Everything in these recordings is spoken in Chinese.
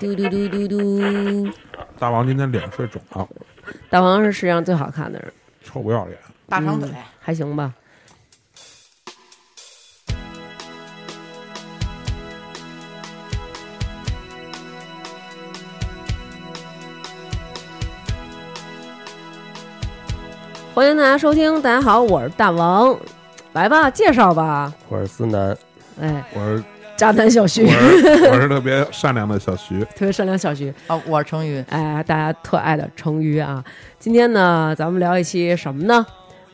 嘟嘟嘟嘟嘟，大王今天脸睡肿了，大王是世界上最好看的人，臭不要脸。大长腿，还行吧？欢迎大家收听，大家好，我是大王，来吧，介绍吧，我是思南，哎，我是渣男小徐我，是我是特别善良的小徐，特别善良小徐，啊，我是成宇，哎，大家特爱的成鱼啊。今天呢，咱们聊一期什么呢？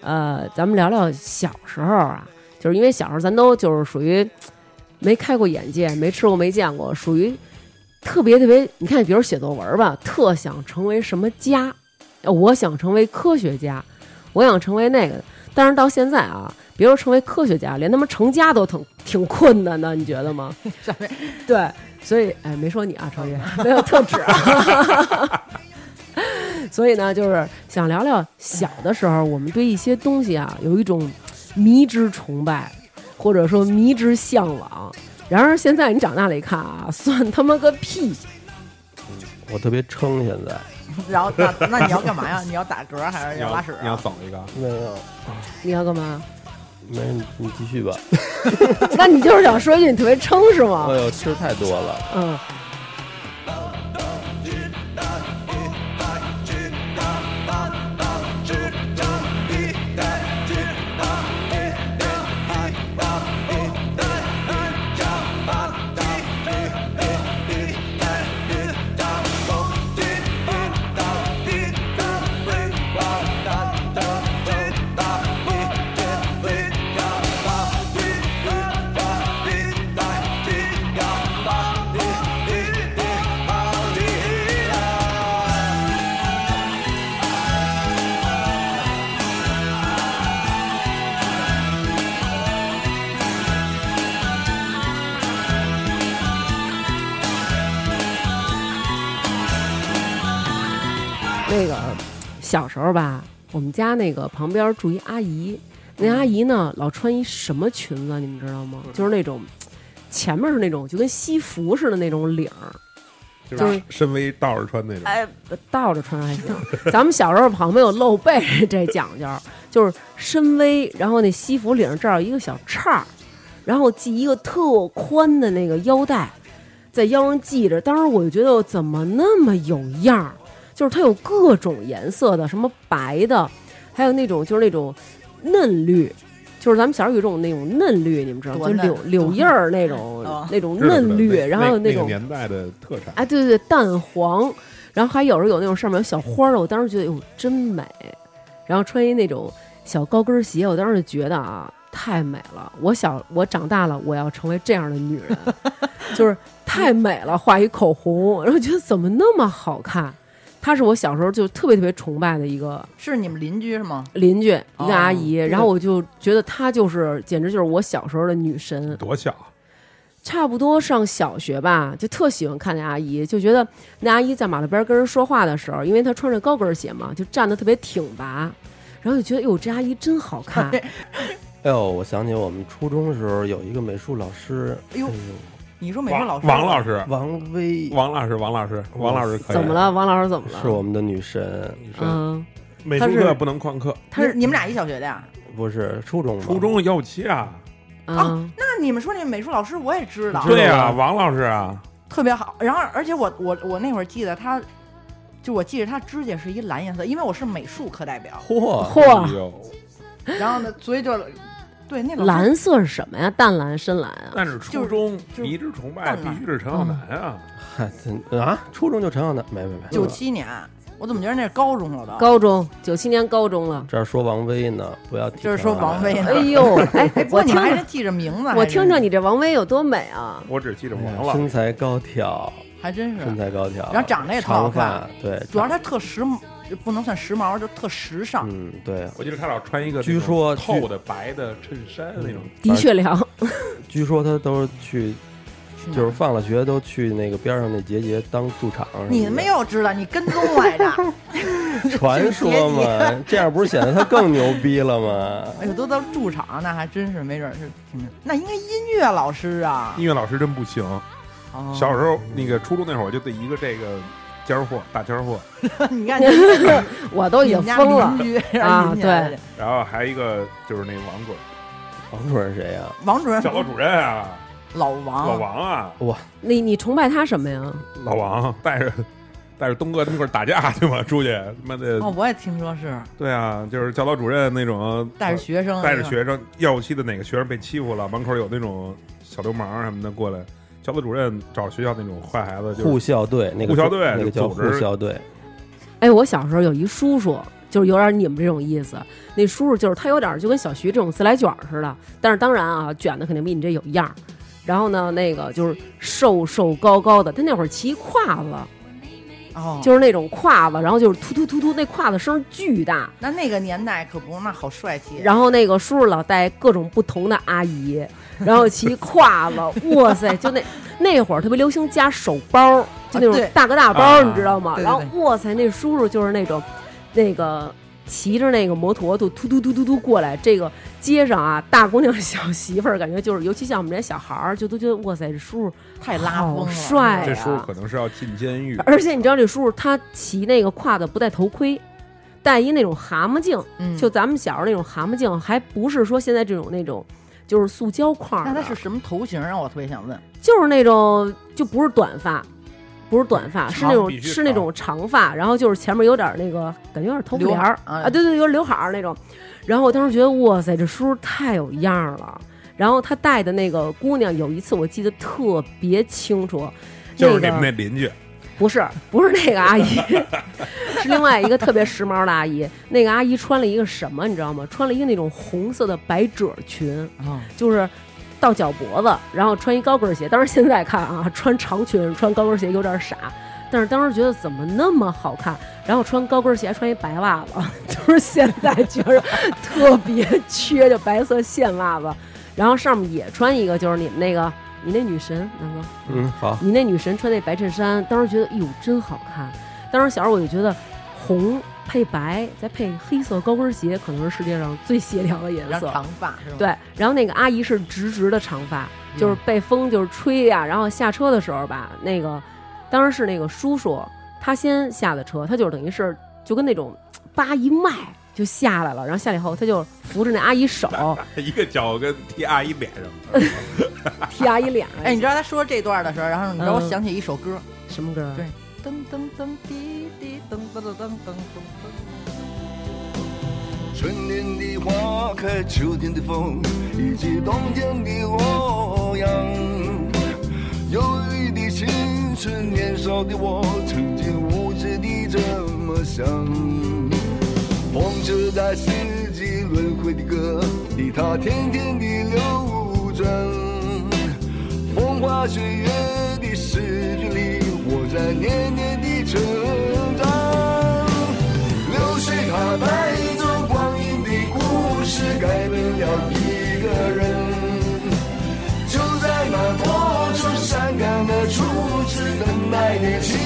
呃，咱们聊聊小时候啊，就是因为小时候咱都就是属于没开过眼界，没吃过没见过，属于特别特别。你看，比如写作文吧，特想成为什么家？呃我想成为科学家，我想成为那个。但是到现在啊，别说成为科学家，连他妈成家都挺挺困难的，你觉得吗？对，所以哎，没说你啊，超越，没有特指啊。所以呢，就是想聊聊小的时候，我们对一些东西啊，有一种迷之崇拜，或者说迷之向往。然而现在你长大了一看啊，算他妈个屁！我特别撑，现在然后那那你要干嘛呀？你要打嗝还是要要拉屎啊？你要走一个，没有，你要干嘛？没事，你继续吧。那你就是想说一句你特别撑是吗哎？呦，吃太多了，嗯。那个小时候吧，我们家那个旁边住一阿姨，那阿姨呢老穿一什么裙子，你们知道吗？就是那种前面是那种就跟西服似的那种领儿，就就是是深 V 倒着穿那种。哎，倒着穿还行。咱们小时候旁边有露背这讲究，就是深 V，然后那西服领上这儿有一个小叉儿，然后系一个特宽的那个腰带，在腰上系着。当时我就觉得我怎么那么有样儿，就是它有各种颜色的，什么白的，还有那种就是那种嫩绿。就是咱们小时候有一种那种嫩绿，你们知道吗，就柳柳叶儿那种哦那种嫩绿，然后那那个种年代的特产，哎，对对对，淡黄，然后还有时候有那种上面有小花儿的，我当时觉得哟真美，然后穿一那种小高跟鞋，我当时就觉得啊太美了。我小我长大了，我要成为这样的女人，就是太美了，画一口红，然后觉得怎么那么好看。她是我小时候就特别特别崇拜的一个是你们邻居是吗？邻居，一哦个阿姨，然后我就觉得她就是简直就是我小时候的女神。多小，差不多上小学吧，就特喜欢看那阿姨，就觉得那阿姨在马路边跟人说话的时候，因为她穿着高跟鞋嘛，就站得特别挺拔，然后就觉得哟，这阿姨真好看。哎呦，我想起我们初中的时候有一个美术老师，哎呦你说美术王老师王老师，王薇，王老师，王老师，王老师可以。怎么？了，王老师怎么了？是我们的女神，嗯，美他是术课不能旷课，她是你你们俩一小学的呀？不是初中？初中幺五七啊，啊，那你们说那美术老师我也知道，对呀，王老师啊，特别好。然后而且我我我那会儿记得他，就我记得他指甲是一蓝颜色，因为我是美术课代表。嚯，嚯然后呢，所以就对那老蓝色是什么呀？淡蓝、深蓝啊？但是初中就是迷之崇拜必须是陈浩南啊，嗨，真啊，初中就陈浩南，没没没，九七年，我怎么觉得那是高中了都？高中九七年高中了。这儿说王威呢，不要提就是说王威呢哎呦，哎，不过你我听着记着名字，我听着你这王威有多美啊！我只记着王老师。身材高挑，还真是身。材高挑，然后长得也特好长看发，对，主要是他特时髦，不能算时髦，就特时尚。嗯，对，我记得他老穿一个据说透的白的衬衫那种，的确凉，据说他都是去，就是放了学都去那个边上那结节当驻场。你没有知道，你跟踪来着。传说嘛？这样不是显得他更牛逼了吗？哎呦，都到驻场，那还真是没准是挺。那应该音乐老师啊，音乐老师真不行，哦小时候那个初中那会儿就对一个这个尖儿货大尖儿货，你看，你 我都已经疯了。啊引起来的然后还有一个就是那王主任。王主任谁呀？王主任？教导主任啊，老王，老王啊，哇你你崇拜他什么呀？老王带着带着东哥他们一块儿打架去嘛，出去。他妈的哦，我也听说是。对啊，就是教导主任那种带着学生，带着学生，药期的哪个学生被欺负了，门口有那种小流氓什么的过来，教导主任找学校那种坏孩子，护校队，那个护校队那个叫组织护校队，哎，我小时候有一叔叔，就是有点你们这种意思。那叔叔就是他有点就跟小徐这种自来卷似的，但是当然啊，卷的肯定比你这有样儿。然后呢，那个就是瘦瘦高高的，他那会儿骑胯子，哦，就是那种胯子，然后就是突突突突，那胯子声巨大。那那个年代可不，那好帅气。然后那个叔叔老带各种不同的阿姨，然后骑胯子，哇塞，就那那会儿特别流行夹手包，就那种大哥大包，啊你知道吗？对对然后哇塞，那叔叔就是那种那个骑着那个摩托就突突突突突过来，这个街上啊，大姑娘小媳妇儿，感觉就是，尤其像我们这些小孩儿，就都觉得哇塞，这叔叔太拉风了，好帅这叔叔可能是要进监狱，而且你知道这叔叔他骑那个胯子不戴头盔，戴一那种蛤蟆镜，嗯，就咱们小时候那种蛤蟆镜，还不是说现在这种那种，就是塑胶框的，那他是什么头型？让我特别想问。就是那种就不是短发，不是短发，是那种是那种长发，然后就是前面有点那个感觉有点头发帘儿啊啊，对对，有点刘海儿那种。然后我当时觉得哇塞，这叔叔太有样儿了。然后他带的那个姑娘，有一次我记得特别清楚，就是你们那邻居，不是不是那个阿姨，是另外一个特别时髦的阿姨。那个阿姨穿了一个什么，你知道吗？穿了一个那种红色的百褶裙，啊，就是到脚脖子，然后穿一高跟鞋。当时现在看啊，穿长裙穿高跟鞋有点傻，但是当时觉得怎么那么好看？然后穿高跟鞋穿一白袜子，就是现在觉得特别缺，就白色线袜子，然后上面也穿一个，就是你们那个你那女神南哥。嗯，好，你那女神穿那白衬衫，当时觉得，哎呦，真好看。当时小时候我就觉得，红配白再配黑色高跟鞋，可能是世界上最协调的颜色。长发是吧？对，然后那个阿姨是直直的长发，就是被风就是吹呀、然后下车的时候吧，那个当时是那个叔叔，他先下的车，他就是等于是就跟那种叭一迈就下来了，然后下来以后他就扶着那阿姨手 一个脚跟踢阿姨脸上，踢阿姨脸上。哎，你知道他说这段的时候，然后你知道我嗯想起一首歌，什么歌？对噔噔噔滴滴噔噔噔噔噔噔春天的花开，秋天的风，以及冬天的洛阳。忧郁的青春，年少的我，曾经无知地这么想。风车在四季轮回的歌里，它天天地流转。风花雪月的诗句里，在年年的成长。流水它带走光阴的故事，改变了一个人。就在那多愁善感的初次等待的青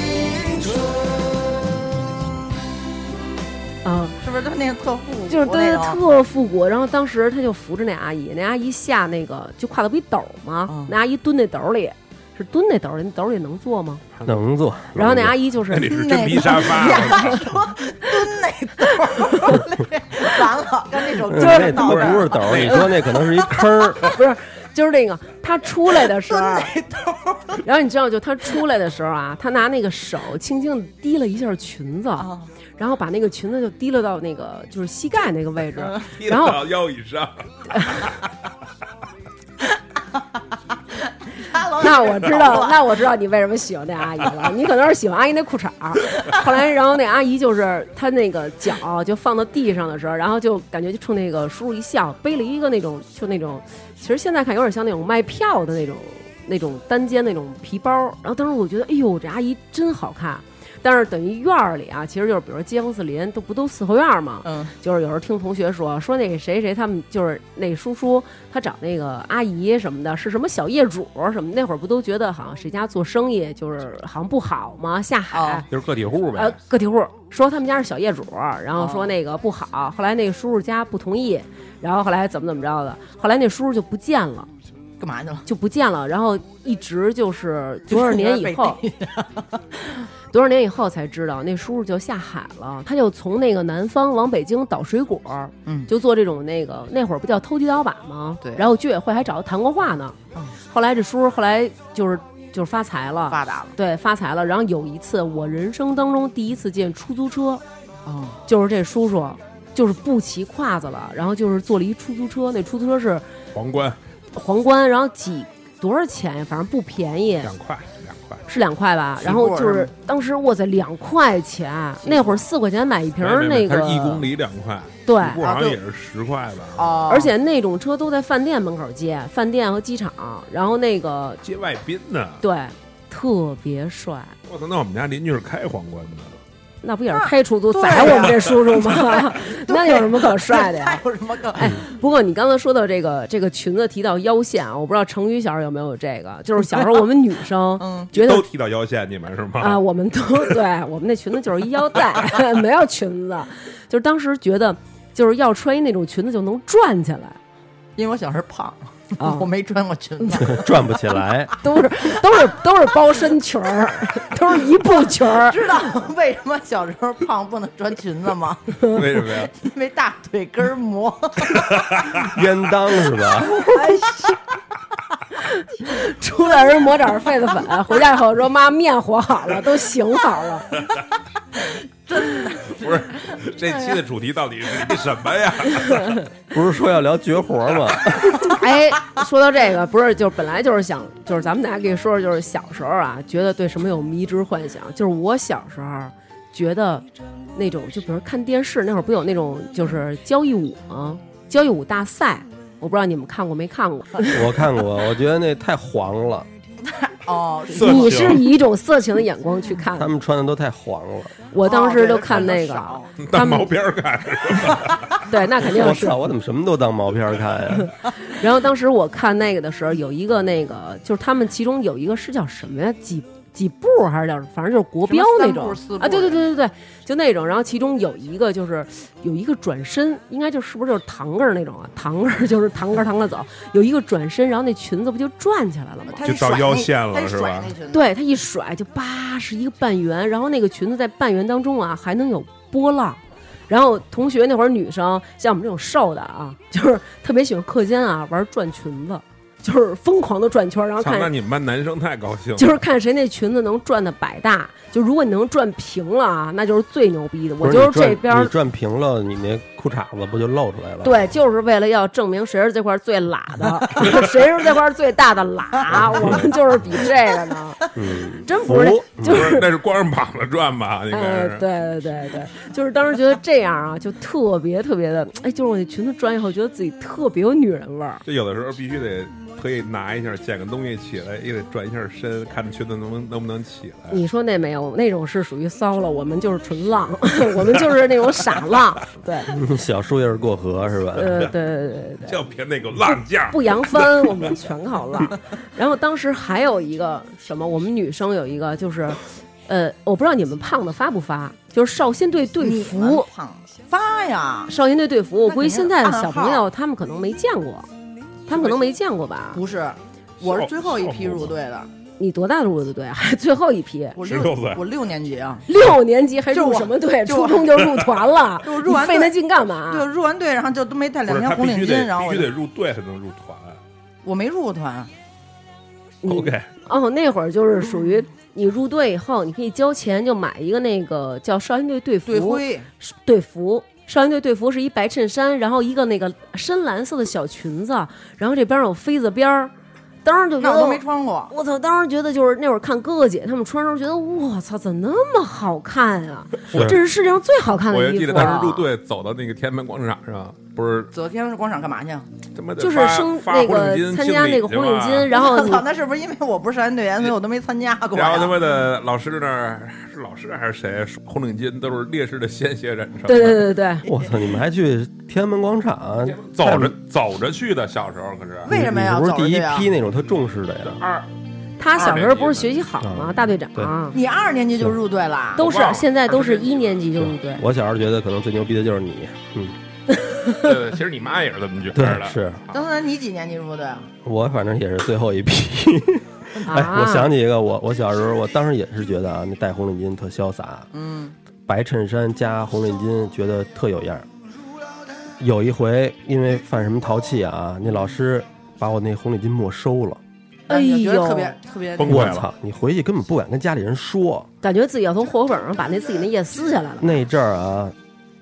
春。啊、是不是都那个特复古就是对那种特复古，然后当时他就扶着那阿姨，那阿姨下那个就挎的不一斗吗？嗯那阿姨蹲那斗里，是蹲那斗里，那斗里能坐吗？能坐。然后那阿姨就是那里是真皮沙发，蹲那兜儿，完了，跟那首歌那他闹这儿不是斗儿，你说那可能是一坑儿。不是，就是那个他出来的时候，然后你知道，就他出来的时候啊，他拿那个手轻轻的提了一下裙子，啊，然后把那个裙子就提了到那个就是膝盖那个位置，然后到腰以上，那我知道，那我知道你为什么喜欢那阿姨了。你可能是喜欢阿姨那裤衩儿。后来，然后那阿姨就是她那个脚就放到地上的时候，然后就感觉就冲那个叔叔一笑，背了一个那种就那种，其实现在看有点像那种卖票的那种那种单肩那种皮包。然后当时我觉得，哎呦，这阿姨真好看。但是等于院儿里啊，其实就是比如说街坊四邻都不都四合院儿嘛，嗯，就是有时候听同学说说那个谁谁他们就是那叔叔他找那个阿姨什么的，是什么小业主什么，那会儿不都觉得好像谁家做生意就是好像不好吗？下海。哦就是个体户呃呗。，个体户说他们家是小业主，然后哦说那个不好，后来那个叔叔家不同意，然后后来怎么怎么着的，后来那叔叔就不见了，干嘛去了？就不见了，然后一直就是多少年以后，多少年以后才知道那叔叔就下海了，他就从那个南方往北京倒水果，嗯就做这种那个那会儿不叫偷鸡倒把吗？对然后居委会还找他谈过话呢。嗯后来这叔叔后来就是就是发财了，发达了。对发财了。然后有一次我人生当中第一次见出租车，哦，就是这叔叔就是不骑胯子了，然后就是坐了一出租车，那出租车是皇冠皇冠，然后几多少钱呀？反正不便宜，两块两块，是两块吧？然后就是当时哇塞，两块钱，那会儿四块钱买一瓶那个，一公里两块，对，好像也是十块吧。哦，而且那种车都在饭店门口接，饭店和机场，然后那个接外宾呢，对，特别帅。我操！那我们家邻居是开皇冠的，那不也是开出租宰我们这叔叔吗？那有什么可帅的呀？有什么可？哎，不过你刚才说到这个这个裙子提到腰线啊，我不知道成宇小时候有没有这个，就是小时候我们女生 嗯，觉得都提到腰线，你们是吗？啊，我们都对我们那裙子就是一腰带，没有裙子，就是当时觉得就是要穿一那种裙子就能转起来因为我小时候胖，啊 我没穿过裙子。转不起来。都是都是都是包身裙儿，都是一步裙儿。知道为什么小时候胖不能穿裙子吗？为什么呀？因为大腿根儿磨。冤当是吧？出来时抹点儿痱子粉，回家以后说妈面和好了，都醒好了。真的 不是，这期的主题到底是一什么呀？不是说要聊绝活吗？哎，说到这个，不是就本来就是想，就是咱们大家可以说说，就是小时候啊，觉得对什么有迷之幻想。就是我小时候觉得那种，就比如看电视那会儿不有那种就是交谊舞吗？交谊舞大赛，我不知道你们看过没看过。我看过，我觉得那太黄了，哦，你是以一种色情的眼光去看，他们穿的都太黄了。我当时就哦看那个，当毛片儿看？对，那肯定是我操，。我怎么什么都当毛片儿看呀？然后当时我看那个的时候，有一个那个就是他们其中有一个是叫什么呀？几几步还是叫反正就是国标那种啊？对对对对对，就那种。然后其中有一个就是有一个转身，应该就是不是就是堂哥那种啊？堂哥 就是堂个儿堂个儿走，有一个转身，然后那裙子不就转起来了吗？他就到一甩那腰线了是吧对他一甩就叭是一个半圆，然后那个裙子在半圆当中啊还能有波浪。然后同学那会儿女生像我们这种瘦的啊，就是特别喜欢课间啊玩转裙子，就是疯狂的转圈，然后，看那你们班男生太高兴了。就是看谁那裙子能转的百大。就如果你能转平了啊，那就是最牛逼的。我就是这边儿你转平了，你那裤衩子不就露出来了？，对，就是为了要证明谁是这块最喇的，谁是这块最大的喇，我们就是比这个呢。嗯，真不是，就不是，那是光着膀子转吧？应该哎，是。对对对对，就是当时觉得这样啊，就特别特别的，哎，就是我那裙子转以后，觉得自己特别有女人味儿。就有的时候必须得可以拿一下，捡个东西起来，也得转一下身，看这裙子能不能能不能起来。你说那没有，那种是属于骚了，我们就是纯浪，我们就是那种傻浪。对，小树叶过河是吧？呃，对对对对对。就凭那个浪价，不扬帆，我们全靠浪。然后当时还有一个什么，我们女生有一个就是，呃，我不知道你们胖的发不发，就是少先队队服，胖发呀？少先队队服，我估计现在的小朋友他们可能没见过，他们可能没见过吧？不是，我是最后一批入队的，你多大入的队啊？还 最后一批，我16六岁我六年级啊。六年级还入什么队？初中就入团了，就入完你费那劲干嘛？对，入完队然后就都没带两天他必须红领巾，然后必须得入队才能入团。我没入过团，你 OK，哦，那会儿就是属于你入队以后，你可以交钱就买一个那个叫少先队队服，队徽队服。少先队队服是一白衬衫，然后一个那个深蓝色的小裙子，然后这边有飞子边儿。当时就觉得那我都没穿过。我操！当时觉得就是那会儿看哥哥姐他们穿的时候，觉得我操，怎么那么好看呀、是这是世界上最好看的衣服。我还记得当时入队走到那个天安门广场上，不是昨天安门广场干嘛去？他妈就是发升那发红个参加那个红领巾，然后我操，那是不是因为我不是少先队员，所以我都没参加过？然后他妈的老师那儿是老师还是谁？红领巾都是烈士的鲜血染成。对对对对对，我操，你们还去天安门广场走着走着去的，小时候可是为什么呀不是第一批那种特重视的呀？二他小时候不是学习好吗？嗯大队长你二年级就入队了？都是现在都是一年级就入队。我小时候觉得可能最牛逼的就是你，嗯，对对，其实你妈也是这么觉得的。是刚才，你几年级入的队啊？我反正也是最后一批。哎，啊，我想起一个，我我小时候，我当时也是觉得啊，那戴红领巾特潇洒，嗯，白衬衫加红领巾，觉得特有样儿。有一回因为犯什么淘气啊，那老师把我那红领巾没收了。哎呦特别特别崩溃了我操！你回去根本不敢跟家里人说。感觉自己要从户口本上把那自己那页撕下来了。那阵儿啊，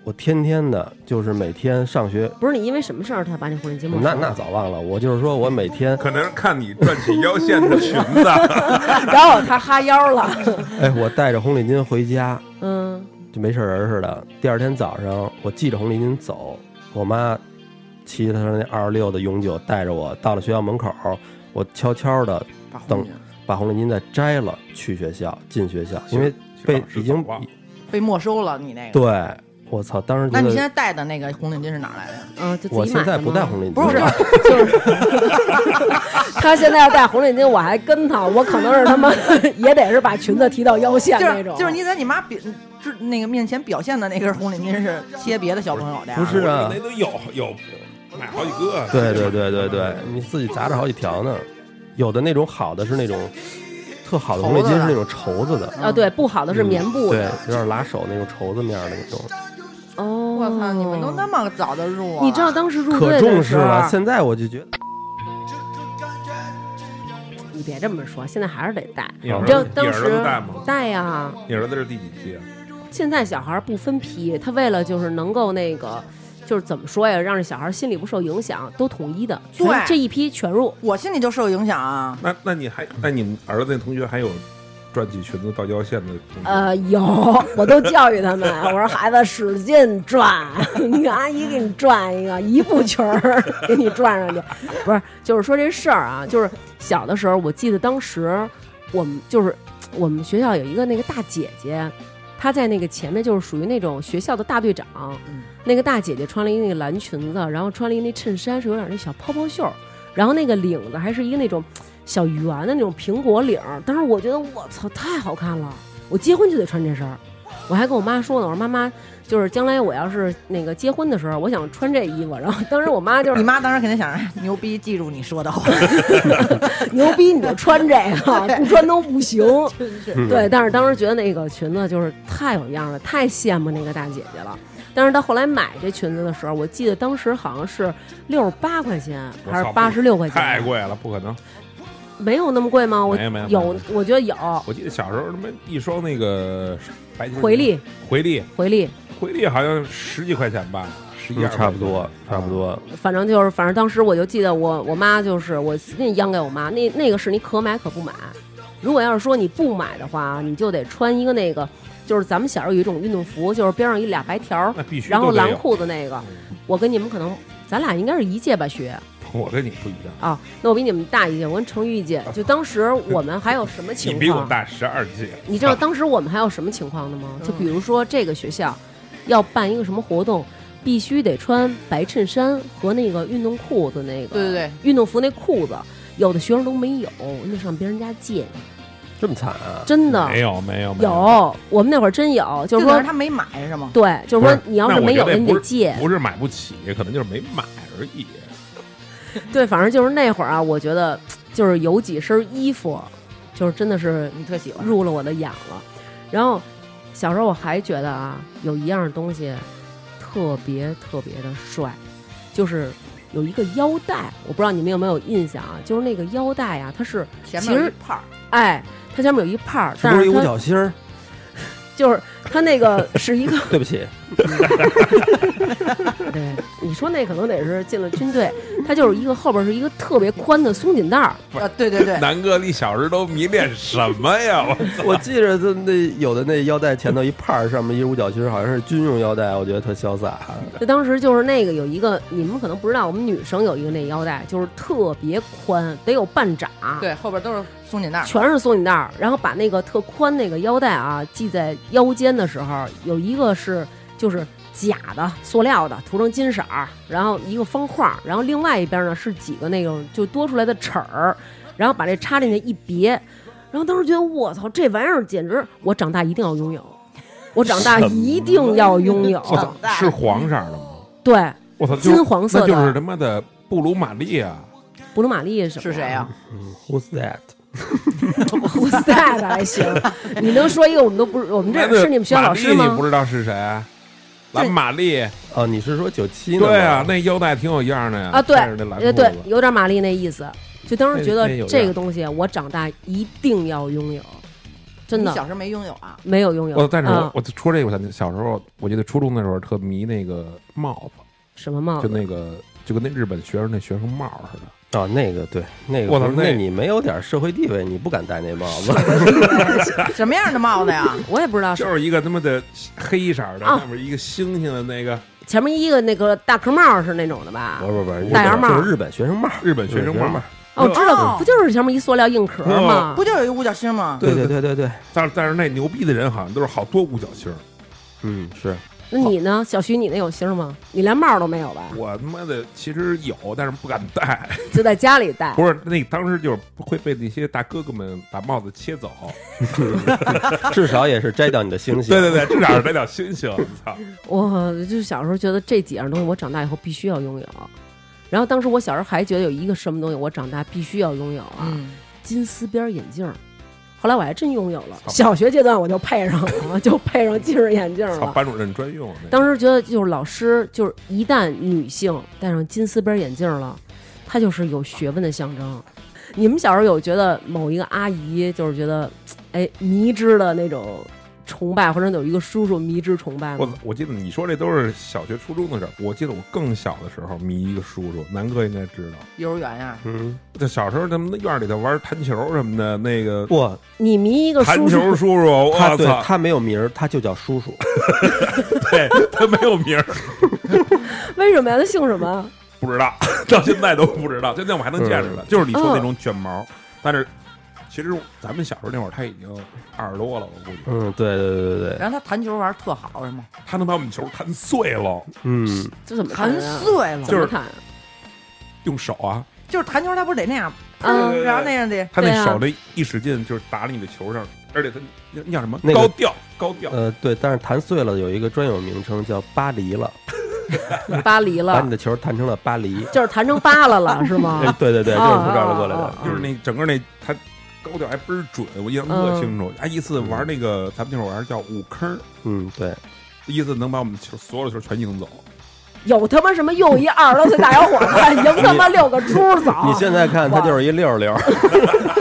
我天天的，就是每天上学，不是你因为什么事儿他把你红领巾没那那早忘了。我就是说我每天，可能是看你转起腰线的裙子，然后他哈腰了，哎，我带着红领巾回家，嗯，就没事人似的。第二天早上，我系着红领巾走，我妈骑着她那二十六的永久带着我到了学校门口，我悄悄的等把红领把红领巾再摘了，去学校进学校，因为被已经被没收了，你那个。对我操，当时那你现在戴的那个红领巾是哪来的呀？嗯，就我现在不戴红领巾，不是就是 他现在要戴红领巾，我还跟他，我可能是他妈 也得是把裙子提到腰线就是那种。就是你在你妈表是那个面前表现的那根红领巾是贴别的小朋友的？不是啊那都有有买好几个。对对对对对，你自己扎着好几条呢。有的那种好的是那种特好的红领巾是那种绸子的，啊，对，不好的是棉布对的。，有点拉手那种绸子面儿的那种，哦，我操，你们都那么早的入啊？你知道当时入可队重视的时候了。，现在我就觉得，你别这么说，现在还是得带。你知道当时带吗？带呀，你儿子是第几批啊？现在小孩不分批，他为了就是能够那个，就是怎么说呀，让这小孩心里不受影响，都统一的，全对这一批全入。我心里就受影响啊。那那你还那你们儿子那同学还有转起裙子到腰线的同学？呃，有，我都教育他们，我说孩子使劲转，你看阿姨给你转一个一步裙儿，给你转上去。不是，就是说这事儿啊，就是小的时候，我记得当时我们就是我们学校有一个那个大姐姐，她在那个前面就是属于那种学校的大队长。嗯那个大姐姐穿了一那个蓝裙子，然后穿了一那衬衫是有点那小泡泡袖，然后那个领子还是一个那种小圆的那种苹果领儿。当时我觉得我操太好看了，我结婚就得穿这身儿。我还跟我妈说呢，我说妈妈，就是将来我要是那个结婚的时候，我想穿这衣服。然后当时我妈就是你妈当时肯定想着牛逼，记住你说的话 牛逼，你就穿这个，不穿都不行。真是嗯对，但是当时觉得那个裙子就是太有样了，太羡慕那个大姐姐了。但是到后来买这裙子的时候，我记得当时好像是六十八块钱还是八十六块钱，太贵了，不可能！没有那么贵吗？我没有没有有有，我觉得有我记得小时候他妈一双那个白裙回力，回力回力，回力好像十几块钱吧，十一嗯二差不多差不。多。反正就是，反正当时我就记得我我妈就是我使劲央给我妈，那那个是你可买可不买。如果要是说你不买的话，你就得穿一个那个，就是咱们小时候有一种运动服，就是边上一俩白条，那必须然后蓝裤子那个。我跟你们可能，咱俩应该是一届吧学我跟你不一样，啊。那我比你们大一届，我跟程玉一届。就当时我们还有什么情况？你比我大十二届。你知道当时我们还有什么情况的吗？就嗯比如说这个学校要办一个什么活动，必须得穿白衬衫和那个运动裤子那个，对对对，运动服那裤子，有的学生都没有，那上别人家借，这么惨啊！真的没有没有没有，我们那会儿真有，就是说他没买是吗？对，就是说你要是没有你得借。不是买不起，可能就是没买而已。对，反正就是那会儿啊，我觉得就是有几身衣服，就是真的是你特喜欢，入了我的眼了。然后小时候我还觉得啊，有一样东西特别特别的帅，就是有一个腰带，我不知道你们有没有印象啊？就是那个腰带啊，它是前面有一泡儿，哎，它前面有一泡儿，是不是一五但是它角星儿？就是它那个是一个，对不起，对，你说那可能得是进了军队，它就是一个后边是一个特别宽的松紧带儿，啊，对对对，南哥，你小时候都迷恋什么呀？我我记着他那有的那腰带前头一帕儿，上面一五角星儿，好像是军用腰带，我觉得特潇洒。就当时就是那个有一个，你们可能不知道，我们女生有一个那腰带，就是特别宽，得有半掌，，对，后边都是松紧带儿，全是松紧带儿。然后把那个特宽那个腰带啊系在腰间的时候，有一个是就是假的塑料的，涂成金色儿，然后一个方块儿，然后另外一边呢是几个那种就多出来的齿儿，然后把这插进去一别，然后当时觉得我操，这玩意儿简直，我长大一定要拥有，我长大一定要拥有。我操，是黄色的吗？对，我操，金黄色的那就是他妈的布鲁玛丽啊！布鲁玛丽是是谁呀？？嗯，Who's that？Who's that 还行，你能说一个我们都不是，我们这那是你们学校老师吗不？知道是谁？蓝玛丽，哦，你是说九七？对啊，那腰带挺有样的呀。啊，对对，有点玛丽那意思。就当时觉得这个东西，我长大一定要拥有，真的小时候没拥有啊？没有拥有。我但是我嗯我说这个，我小时候，我记得初中的时候特迷那个帽子，什么帽子？就那个就跟那日本学生那学生帽似的。哦，那个对，那个我操那那你没有点社会地位，你不敢戴那帽子。什么样的帽子呀？我也不知道是就是一个他妈的黑色的，啊上面一个星星的那个前面一个那个大壳帽是那种的吧不？是不是不是，大檐帽就是日本学生帽，日本学生帽帽。。哦，我知道哦，不就是前面一塑料硬壳吗？不就有一五角星吗？对对对对对，但是但是那牛逼的人好像都是好多五角星儿。嗯，是那你呢？小徐，你那有星吗？你连帽都没有吧？我他妈的其实有，但是不敢戴。就在家里戴。不是那当时就是会被那些大哥哥们把帽子切走。至少也是摘掉你的星星。对对对，至少是摘掉星星。操！我就小时候觉得这几样东西，我长大以后必须要拥有。然后当时我小时候还觉得有一个什么东西，我长大必须要拥有啊，嗯，金丝边眼镜儿。后来我还真拥有了，小学阶段我就配上了，就配上近视眼镜，了。班主任专用。当时觉得就是老师，就是一旦女性戴上金丝边眼镜了，她就是有学问的象征。你们小时候有觉得某一个阿姨就是觉得，哎，迷之的那种崇拜，或者有一个叔叔迷之崇拜我吗？我记得你说这都是小学初中的事儿。我记得我更小的时候迷一个叔叔，南哥应该知道。幼儿园呀，嗯，就小时候他们那院里头玩弹球什么的，那个不，你迷一个弹叔叔，球叔叔，他操，他没有名儿，他就叫叔叔。对他没有名儿，为什么呀？他姓什么？不知道，到现在都不知道。现在我还能见着他，就是你说那嗯种卷毛，但是其实咱们小时候那会儿他已经二十多了，我估计。嗯，对对对对对，然后他弹球玩特好是吗？他能把我们球弹碎了，嗯，这怎么弹？碎了，就是弹？啊？用手啊，就是弹球，他不是得那样，嗯。然后那样的，他那手那一使劲就是打你的球上，而且他那那叫什么？那高调高调，呃，对，但是弹碎了有一个专有名称叫巴黎了，巴黎了。把你，的球弹成了巴黎。就是弹成巴拉了，是吗？哎？对对对，就是从这儿过来的。就是那整个那他高调还倍儿准，我印象特清楚。还一次玩那个咱们那会儿玩叫五坑，嗯，对，一次能把我们球所有的球全赢走。有他妈什么用一二十多岁大小伙子赢他妈六个猪走？你现在看他就是一溜溜，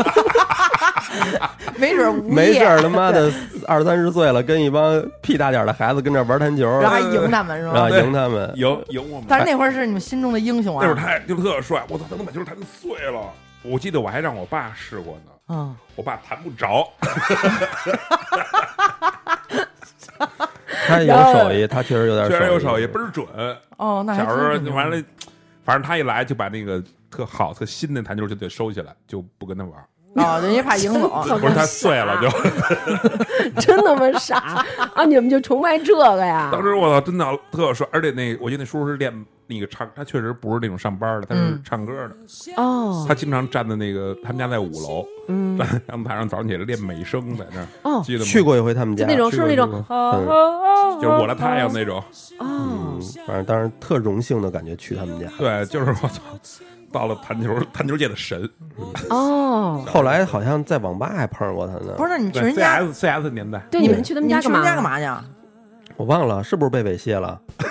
没准儿没事儿他妈的二三十岁了，跟一帮屁大点儿的孩子跟这儿玩弹球，然后还赢他们是然后吧？赢他们。赢赢我们。但是那会儿是你们心中的英雄那会儿啊！他就特帅，我操，他能把球弹碎了。我记得我还让我爸试过呢，嗯，我爸弹不着。他有手艺，他确实有点确实有手艺，倍儿准。哦，那小时候完了，反正他一来就把那个特好、特新的弹球就得收起来，就不跟他玩。哦，人家怕赢走，不是他碎了就。真他妈傻啊！你们就崇拜这个呀？当时我操，真的特帅，而且那我记得那叔叔是练那个唱，他确实不是那种上班的，他是嗯唱歌的。哦他经常站在那个他们家在五楼，嗯站在阳台上早上起来练美声在那儿，哦，记得吗？去过一回他们家，那种是那种就是我的太阳那种。哦嗯，反正当时特荣幸的感觉去他们家。对，就是我操，到了弹球弹球界的神。哦，后来好像在网吧还碰上过他呢，不是你去人家，CS CS 年代，对，你们去他们家干嘛？干嘛去啊？我忘了是不是被猥亵了？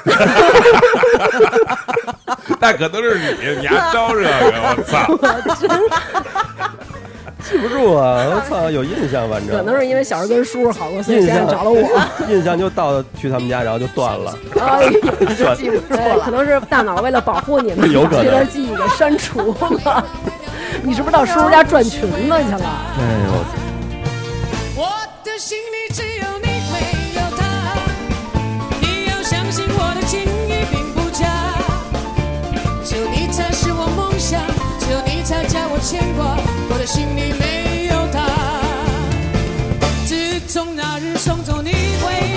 那可能是你，你还招这个，我操！记不住啊，我操，有印象，反正可能是因为小时候跟叔叔好过，所以现在印象找了我。印象就到去他们家，然后就断了。哎呀，断记不住了，可。能是大脑为了保护你们，有可能这段记忆给删除了。你是不是到叔叔家转裙子去了？哎呦，牵挂。我的心里没有他。自从那日送走你回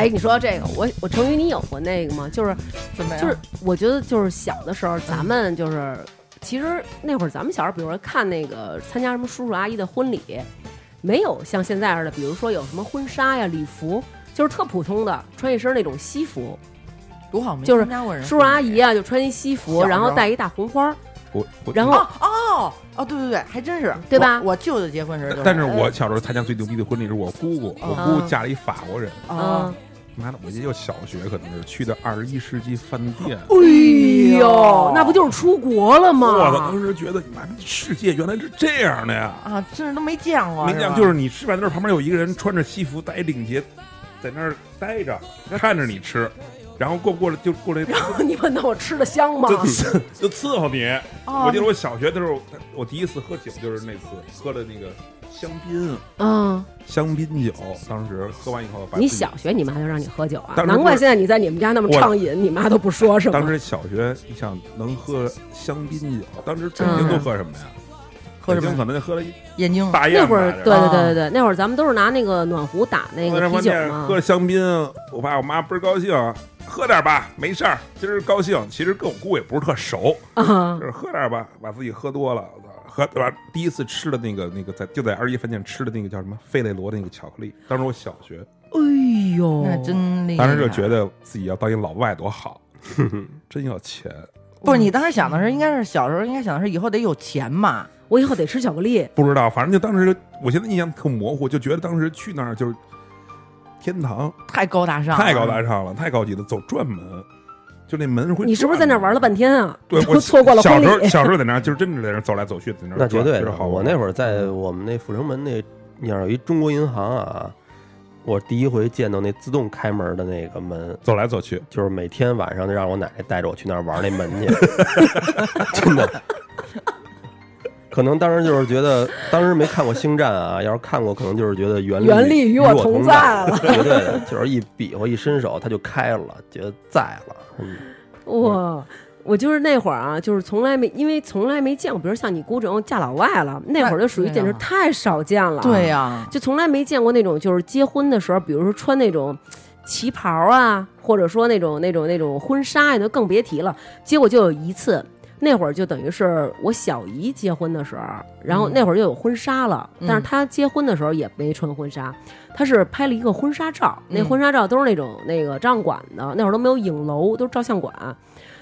哎，你说到这个，我我成宇，你有过那个吗？就是怎么样？就是，我觉得就是小的时候，咱们就是其实那会儿咱们小时候，比如说看那个参加什么叔叔阿姨的婚礼，没有像现在似的，比如说有什么婚纱呀、礼服，就是特普通的，穿一身那种西服，多好，没就是叔叔阿姨啊就穿一西服，然后戴一大红花，我我然后哦哦哦，对对对，还真是，对吧我我舅舅结婚时候就是，但是我小时候参加最牛逼的婚礼是我姑姑，我姑姑嫁了一法国人，啊嗯，，妈的，我也就小学可能是去的二十一世纪饭店。哎呦，那不就是出国了吗我当？时觉得，妈，世界原来是这样的呀！啊，真是都没见过，没见过就是你吃饭的时候，旁边有一个人穿着西服，戴一领结，在那儿待着，看着你吃，然后过不过来就过来，然后你问他我吃的香吗？就伺就伺候你。哦我记得我小学的时候，我第一次喝酒就是那次喝了那个香槟，嗯，香槟酒，当时喝完以后你小学你妈就让你喝酒啊？难怪现在你在你们家那么畅饮，你妈都不说是吗。当时小学，你想能喝香槟酒，当时北京都喝什么呀？喝什么北京可能就喝了一燕京大雁那会儿，对对啊对对对，那会儿咱们都是拿那个暖壶打那个啤酒嘛喝。香槟，我爸我妈倍儿高兴，喝点吧，没事儿，今儿高兴。其实跟我姑也不是特熟，啊就是喝点吧，把自己喝多了，喝对吧？第一次吃的那个那个在就在二一饭店吃的那个叫什么费雷罗的那个巧克力，当时我小学，哎呦，那真厉害。当时就觉得自己要当一老外多好，真要钱。不是你当时想的是，应该是小时候应该想的是以后得有钱嘛。我以后得吃巧克力。不知道，反正就当时，我现在印象特模糊，就觉得当时去那儿就是天堂，太高大上了，太高大上了，太高级了，走转门，就那门会。你是不是在那玩了半？天啊？对，都我错过了婚小时候，小时候在那，就是真的在那走来走去，在那那绝对的。转特别好我那会儿在我们那阜成门那那儿有一中国银行啊，我第一回见到那自动开门的那个门，走来走去，就是每天晚上就让我奶奶带着我去那儿玩那门去，真的。可能当时就是觉得，当时没看过《星战》啊，要是看过，可能就是觉得原原力与与我同同在了绝 对的，就是一比划一伸手，它就开了，觉得在了。嗯，哇！我就是那会儿啊，就是从来没，因为从来没见过，比如像你姑这种嫁老外了，那会儿就属于简直太少见了。对呀，就从来没见过那种，就是结婚的时候，比如说穿那种旗袍啊，或者说那种那种那种婚纱呀，就更别提了。结果就有一次，那会儿就等于是我小姨结婚的时候，然后那会儿就有婚纱了，嗯但是她结婚的时候也没穿婚纱，她是拍了一个婚纱照，那嗯婚纱照都是那种那个照相馆的，那会儿都没有影楼，都是照相馆。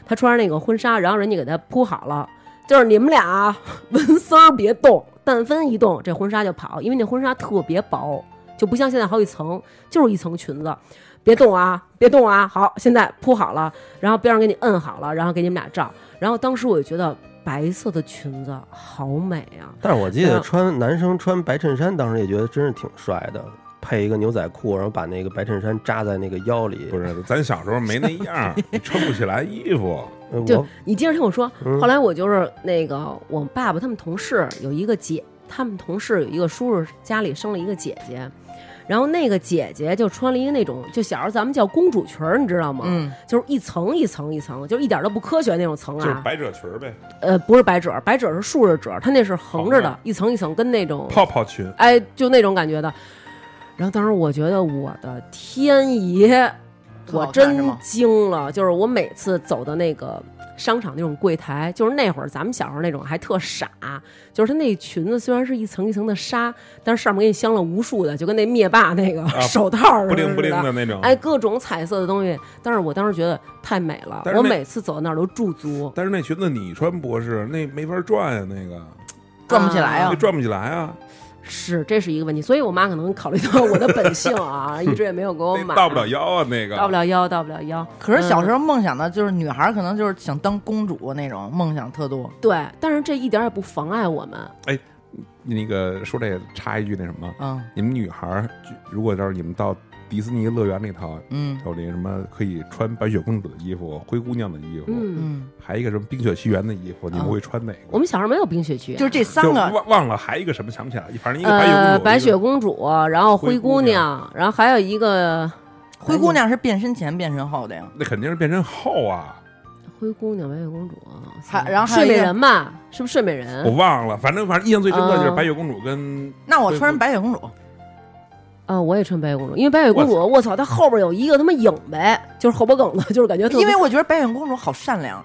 她穿上那个婚纱，然后人家给她铺好了。就是你们俩 纹丝儿别动，但凡一动，这婚纱就跑，因为那婚纱特别薄，就不像现在好几层，就是一层裙子。别动啊，别动啊！好，现在铺好了，然后边上给你摁好了，然后给你们俩照。然后当时我就觉得白色的裙子好美啊，但是我记得嗯穿男生穿白衬衫，当时也觉得真是挺帅的，配一个牛仔裤，然后把那个白衬衫扎在那个腰里。不是，咱小时候没那样儿，你撑不起来衣服。就你接着听我说。嗯后来我就是那个我爸爸他们同事有一个姐，他们同事有一个叔叔家里生了一个姐姐，然后那个姐姐就穿了一个那种就小时候咱们叫公主裙儿，你知道吗？嗯，就是一层一层一层，就一点都不科学那种层啊。就是百褶裙儿呗，呃，不是百褶，百褶是竖着褶，它那是横着的，一层一层，跟那种泡泡裙，哎，就那种感觉的。然后当时我觉得我的天爷，我真惊了。就是我每次走的那个商场那种柜台，就是那会儿咱们小时候那种还特傻，就是它那裙子虽然是一层一层的纱，但是上面给你镶了无数的，就跟那灭霸那个、手套似的，不灵不灵的那种。哎，各种彩色的东西。但是我当时觉得太美了，我每次走到那儿都驻足。但是那裙子你穿不合适，那没法转呀，那个转不起来啊那。转不起来啊，是，这是一个问题，所以我妈可能考虑到我的本性啊，一直也没有给我买，到不了腰啊，那个到不了腰，到不了腰。可是小时候、梦想的就是女孩，可能就是想当公主那种梦想特多。对，但是这一点也不妨碍我们。哎那个说这个插一句那什么，嗯你们女孩儿如果要是你们到迪士尼乐园那套嗯有那个什么可以穿白雪公主的衣服、灰姑娘的衣服，嗯，嗯，还有一个什么冰雪奇缘的衣服，你们啊会穿哪个？我们小时候没有冰雪奇缘，就是这三个忘忘了，还有一个什么想不起来，反正一个白雪公主，呃，白雪公主，然后灰灰姑姑娘，然后还有一个灰姑娘是变身前变身后的呀。那肯定是变身后啊，灰姑娘、白雪公主，还然后还有睡美人吧？是不是睡美人我？忘了，反正反正印象最深刻就是嗯白雪公主跟那我穿白雪公主，啊，我也穿白雪公主，因为白雪公主，我操，她后边有一个他妈影呗，就是后脖梗子，就是感觉特别因为我觉得白雪公主好善良，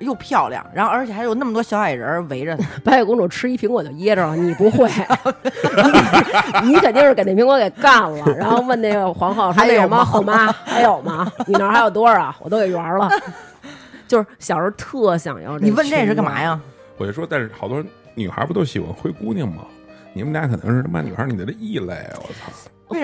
又漂亮，然后而且还有那么多小矮人围着她。白雪公主吃一苹果就噎着了，你不会，你你肯定是给那苹果给干了，然后问那个皇后说还有吗那什么后妈 还有吗？你那儿还有多少啊？我都给圆了。就是小时候特想要这，你问这是干嘛？呀？我就说，但是好多女孩不都喜欢灰姑娘吗？你们俩可能是他妈女孩你的这异类，我操！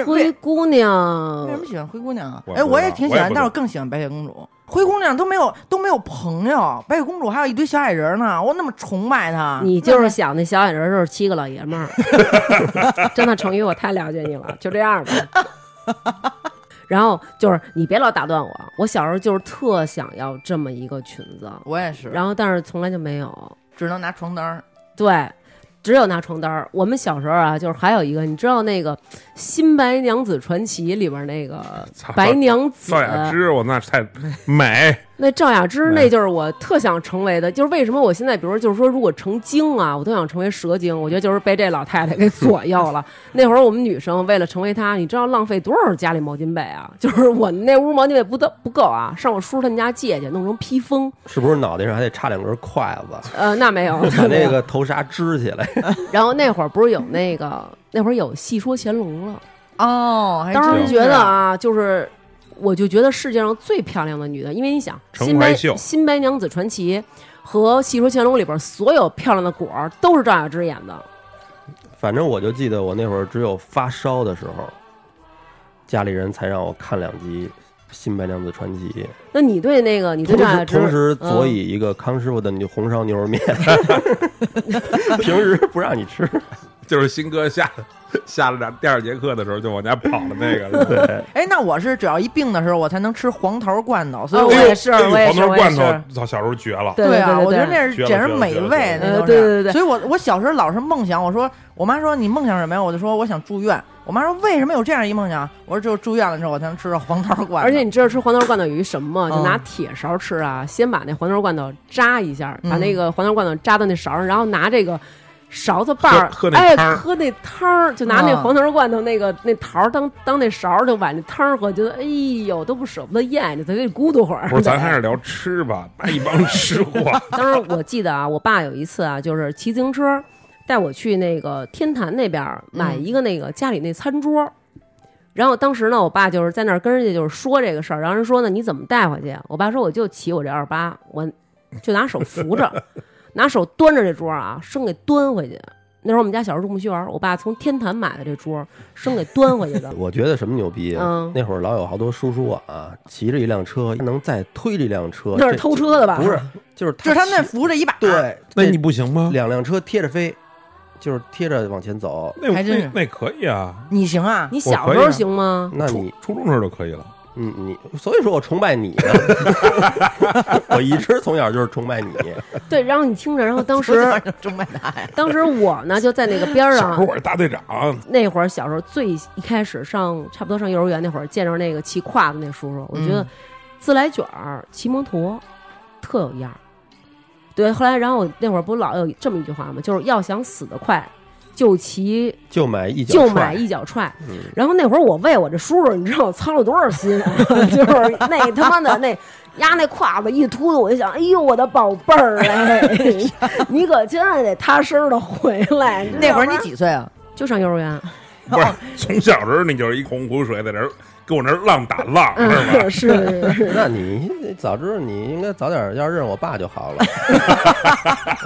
灰姑娘为什么喜欢灰姑娘啊我？哎，我也挺喜欢，但是我更喜欢白雪公主。灰姑娘都没有都没有朋友，白雪公主还有一堆小矮人呢，我那么崇拜她。你就是想那小矮人就是七个老爷们儿，真的成语我太了解你了，就这样吧。然后就是你别老打断我，我小时候就是特想要这么一个裙子，我也是，然后但是从来就没有。只能拿床单儿。对，只有拿床单儿。我们小时候啊，就是还有一个，你知道那个《新白娘子传奇》里边那个白娘子赵，雅芝，我那太美，那赵雅芝，那就是我特想成为的。就是为什么我现在，比如就是说，如果成精啊，我都想成为蛇精。我觉得就是被这老太太给 左右了。那会儿我们女生为了成为她，你知道浪费多少家里毛巾被啊？就是我那屋毛巾被不得不够啊，上我叔他们家借去，弄成披风。是不是脑袋上还得插两根筷子，呃，那没有，把那个头纱支起来？然后那会儿不是有那个，那会儿有戏说乾隆了。哦，当时觉得啊，就是我就觉得世界上最漂亮的女的，因为你想，新白新白娘子传奇和戏说乾隆里边所有漂亮的果儿都是赵雅芝演的。反正我就记得我那会儿只有发烧的时候，家里人才让我看两集《新白娘子传奇》，那你对那个你对同赵雅芝，时同时嗯佐以一个康师傅的牛红烧牛肉面，平时不让你吃。就是新哥下下了两第二节课的时候就往家跑的那个。对，哎，那我是只要一病的时候，我才能吃黄桃罐头，所以哦我我也是哎呦我也是黄桃罐头，操，小时候绝了。对啊，我觉得那是简直美味，对对对所以我我小时候老是梦想，我说我妈说你梦想什么呀？我就说我想住院。我妈说为什么有这样一梦想？我说只有住院了之后我才能吃到黄桃罐头。而且你知道吃黄桃罐头有一什么吗？就嗯拿铁勺吃啊，先把那黄桃罐头扎一下，把嗯那个黄桃罐头扎到那勺上，然后拿这个勺子把儿，喝喝那哎，汤儿喝那汤儿，就拿那嗯黄桃罐头那个那桃儿当当那勺儿，就碗那汤儿喝，觉得哎呦都不舍不得咽，就得给咕嘟会儿。不是，咱还是聊吃吧，妈一帮吃货。当时我记得啊，我爸有一次啊，就是骑自行车带我去那个天坛那边儿买一个那个家里那餐桌。然后当时呢，我爸就是在那儿跟人家就是说这个事儿，然后人说呢，你怎么带回去？我爸说我就骑我这二八，我就拿手扶着，拿手端着这桌啊，生给端回去。那时候我们家小时候住木樨园，我爸从天坛买的这桌，生给端回去的。我觉得什么牛逼啊？嗯那会儿老有好多叔叔啊，骑着一辆车，能再推这辆车，那是偷车的吧？不是，就是就是他们那扶着一把，，对，那你不行吗？两辆车贴着飞，就是贴着往前走。那还真是那那可以啊，你行啊？你小时候行吗？那你，初中时候就可以了。嗯，你，所以说我崇拜你呢。我一直从小就是崇拜你。对，然后你听着，然后当时崇拜他呀。当时我呢就在那个边上小时候，我是大队长，那会儿小时候最一开始上差不多上幼儿园那会儿，见着那个骑胯子那叔叔，我觉得嗯自来卷儿骑摩托特有样儿。对，后来然后我那会儿不老有这么一句话吗？就是要想死得快，就骑就买一脚踹就买一脚踹。嗯然后那会儿我为我这叔叔，你知道我操了多少心啊？就是那他妈的那。压那胯子一秃子，我就想，哎呦，我的宝贝儿哎，你可千万得踏实的回来。那会儿你几岁啊？就上幼儿园，不是从小时候你就是一洪湖水在那儿给我那儿浪打浪是吧？嗯，是是是，那你早知道你应该早点要认我爸就好了。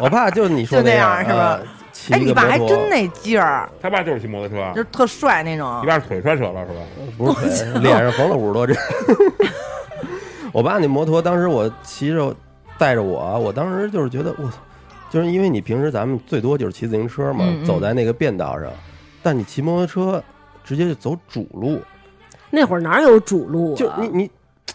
我爸就你说就那样样是吧啊骑哎，一你爸个摩托还真那劲儿，他爸就是骑摩托车，就是特帅那种你。爸是腿摔折了是吧？不是腿 脸上缝了五十多针。我爸那摩托，当时我骑着带着我，我当时就是觉得我操，就是因为你平时咱们最多就是骑自行车嘛，嗯嗯走在那个便道上，但你骑摩托车直接就走主路，那会儿哪有主路啊？就你你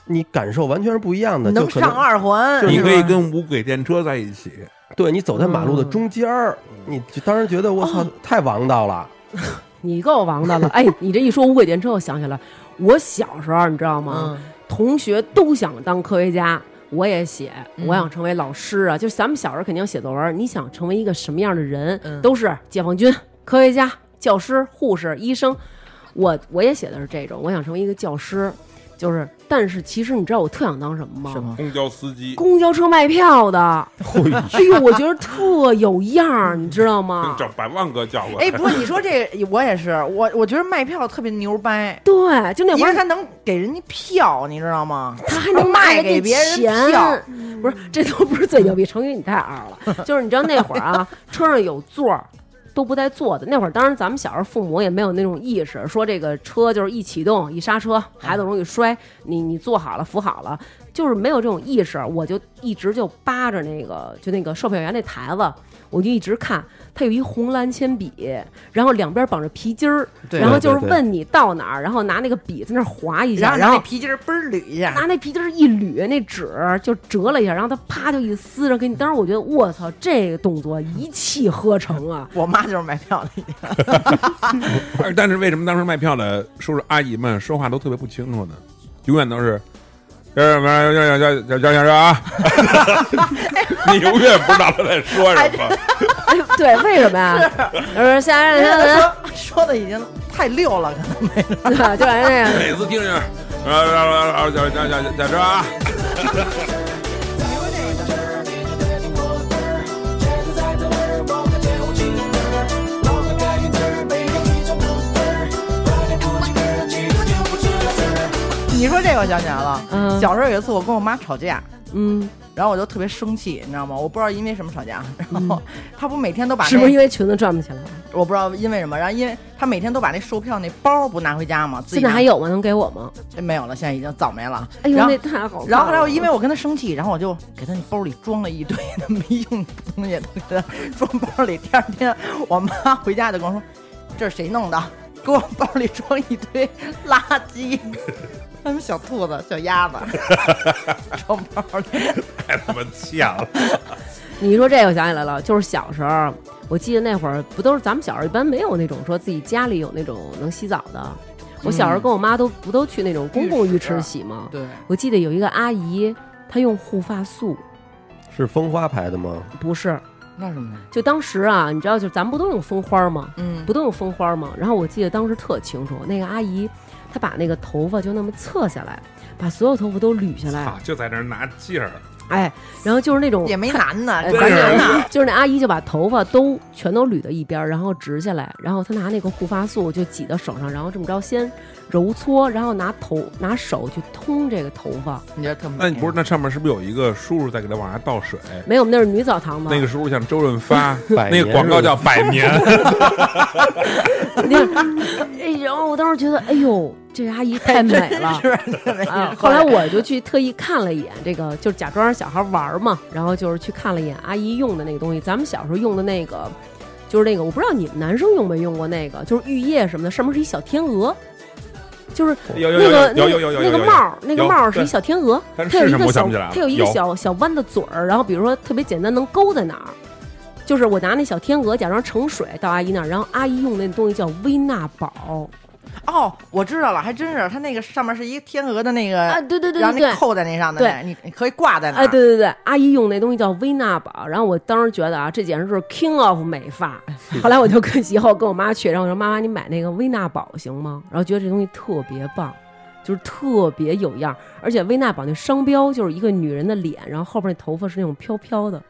你感受完全是不一样的，就能可能上二环，你可以跟无轨电车在一起，对你走在马路的嗯中间儿，你就当时觉得我操太王道了。你够王道了！哎，你这一说无轨电车，我想起来，我小时候你知道吗？嗯，同学都想当科学家，我也写，嗯我想成为老师啊。就咱们小时候肯定写作文，你想成为一个什么样的人，嗯都是解放军、科学家、教师、护士、医生。我我也写的是这种，我想成为一个教师，就是，但是其实你知道我特想当什么吗？什么？公交司机公交车卖票的。哎呦，我觉得特有样儿，你知道吗？找百万个叫过来。哎，不过你说这个，我也是，我我觉得卖票特别牛掰，对，就那会儿他能给人家票，你知道吗？他还能卖给别人钱票，不是，这都不是最牛逼。成语，你太二了。就是你知道那会儿啊，车上有座儿。都不带坐的那会儿，当然咱们小时候父母也没有那种意识，说这个车就是一启动一刹车，孩子容易摔，你你坐好了扶好了，就是没有这种意识。我就一直就扒着那个就那个售票员那台子，我就一直看，他有一红蓝铅笔，然后两边绑着皮筋儿，对然后就是问你到哪儿，然后拿那个笔在那儿划一下，然后拿那皮筋儿嘣儿捋一下，拿那皮筋儿一捋，那纸就折了一下，然后他啪就一撕，然后给你。当时我觉得，我操，这个动作一气呵成啊！我妈就是卖票的，但是为什么当时卖票的叔叔阿姨们说话都特别不清楚呢？永远都是。叫什么？叫叫叫叫叫叫啊！你永远不知道他在说什么。哎，对，为什么呀？就是现在人人家说说的已经太溜了，可能没对，就感觉那个每次听着，啊！你说这个我想起来了，嗯小时候有一次我跟我妈吵架，嗯，然后我就特别生气，你知道吗？我不知道因为什么吵架，然后他不每天都把那是不是因为裙子转不起来？我不知道因为什么，然后因为他每天都把那售票那包不拿回家吗，自己现在还有吗？能给我吗？没有了，现在已经早没了。哎呦，那太好了。然后后来我因为我跟他生气，然后我就给他那包里装了一堆的没用的东西，都给他装包里。第二天我妈回家就跟我说：“这是谁弄的？给我包里装一堆垃圾。”他们小兔子、小鸭子 装包里，太他妈欠了！你一说这个，我想起来了，就是小时候，我记得那会儿不都是咱们小时候一般没有那种说自己家里有那种能洗澡的。我小时候跟我妈都不都去那种公共浴池洗吗？对，我记得有一个阿姨，她用护发素，是蜂花牌的吗？不是，那什么呢？就当时啊，你知道，就咱们不都用蜂花吗？嗯，不都用蜂花吗？然后我记得当时特清楚，那个阿姨她把那个头发就那么侧下来，把所有头发都捋下来操，，就在那儿拿劲儿，哎，然后就是那种也没难的，哎关键是呢，就是那阿姨就把头发都全都捋到一边，然后直下来，然后她拿那个护发素就挤到手上，然后这么着先揉搓，然后拿头拿手去通这个头发。你觉得特美？那你不是那上面是不是有一个叔叔在给他往下倒水？没有，我们那是女澡堂嘛。那个叔叔像周润发，那个广告叫百年。那，哎，然后我当时觉得，哎呦，这个阿姨太美了。啊！后来我就去特意看了一眼这个，就是假装让小孩玩嘛，然后就是去看了一眼阿姨用的那个东西。咱们小时候用的那个，就是那个，我不知道你们男生用没用过那个，就是浴液什么的，上面是一小天鹅，就是那个那个那个帽儿，那个帽儿是一小天鹅，它有一个小它有一个小小弯的嘴儿，然后比如说特别简单能勾在哪儿。就是我拿那小天鹅假装盛水到阿姨那儿，然后阿姨用那东西叫微娜宝哦，我知道了，还真是，它那个上面是一个天鹅的那个，啊，对对对然后那扣在那上的，对你你可以挂在那儿。哎，对对对，阿姨用那东西叫薇娜宝，然后我当时觉得啊，这简直是 king of 美发。后来我就跟以后跟我妈去，然后我说妈妈，你买那个薇娜宝行吗？然后觉得这东西特别棒，就是特别有样儿，而且薇娜宝那商标就是一个女人的脸，然后后边那头发是那种飘飘的，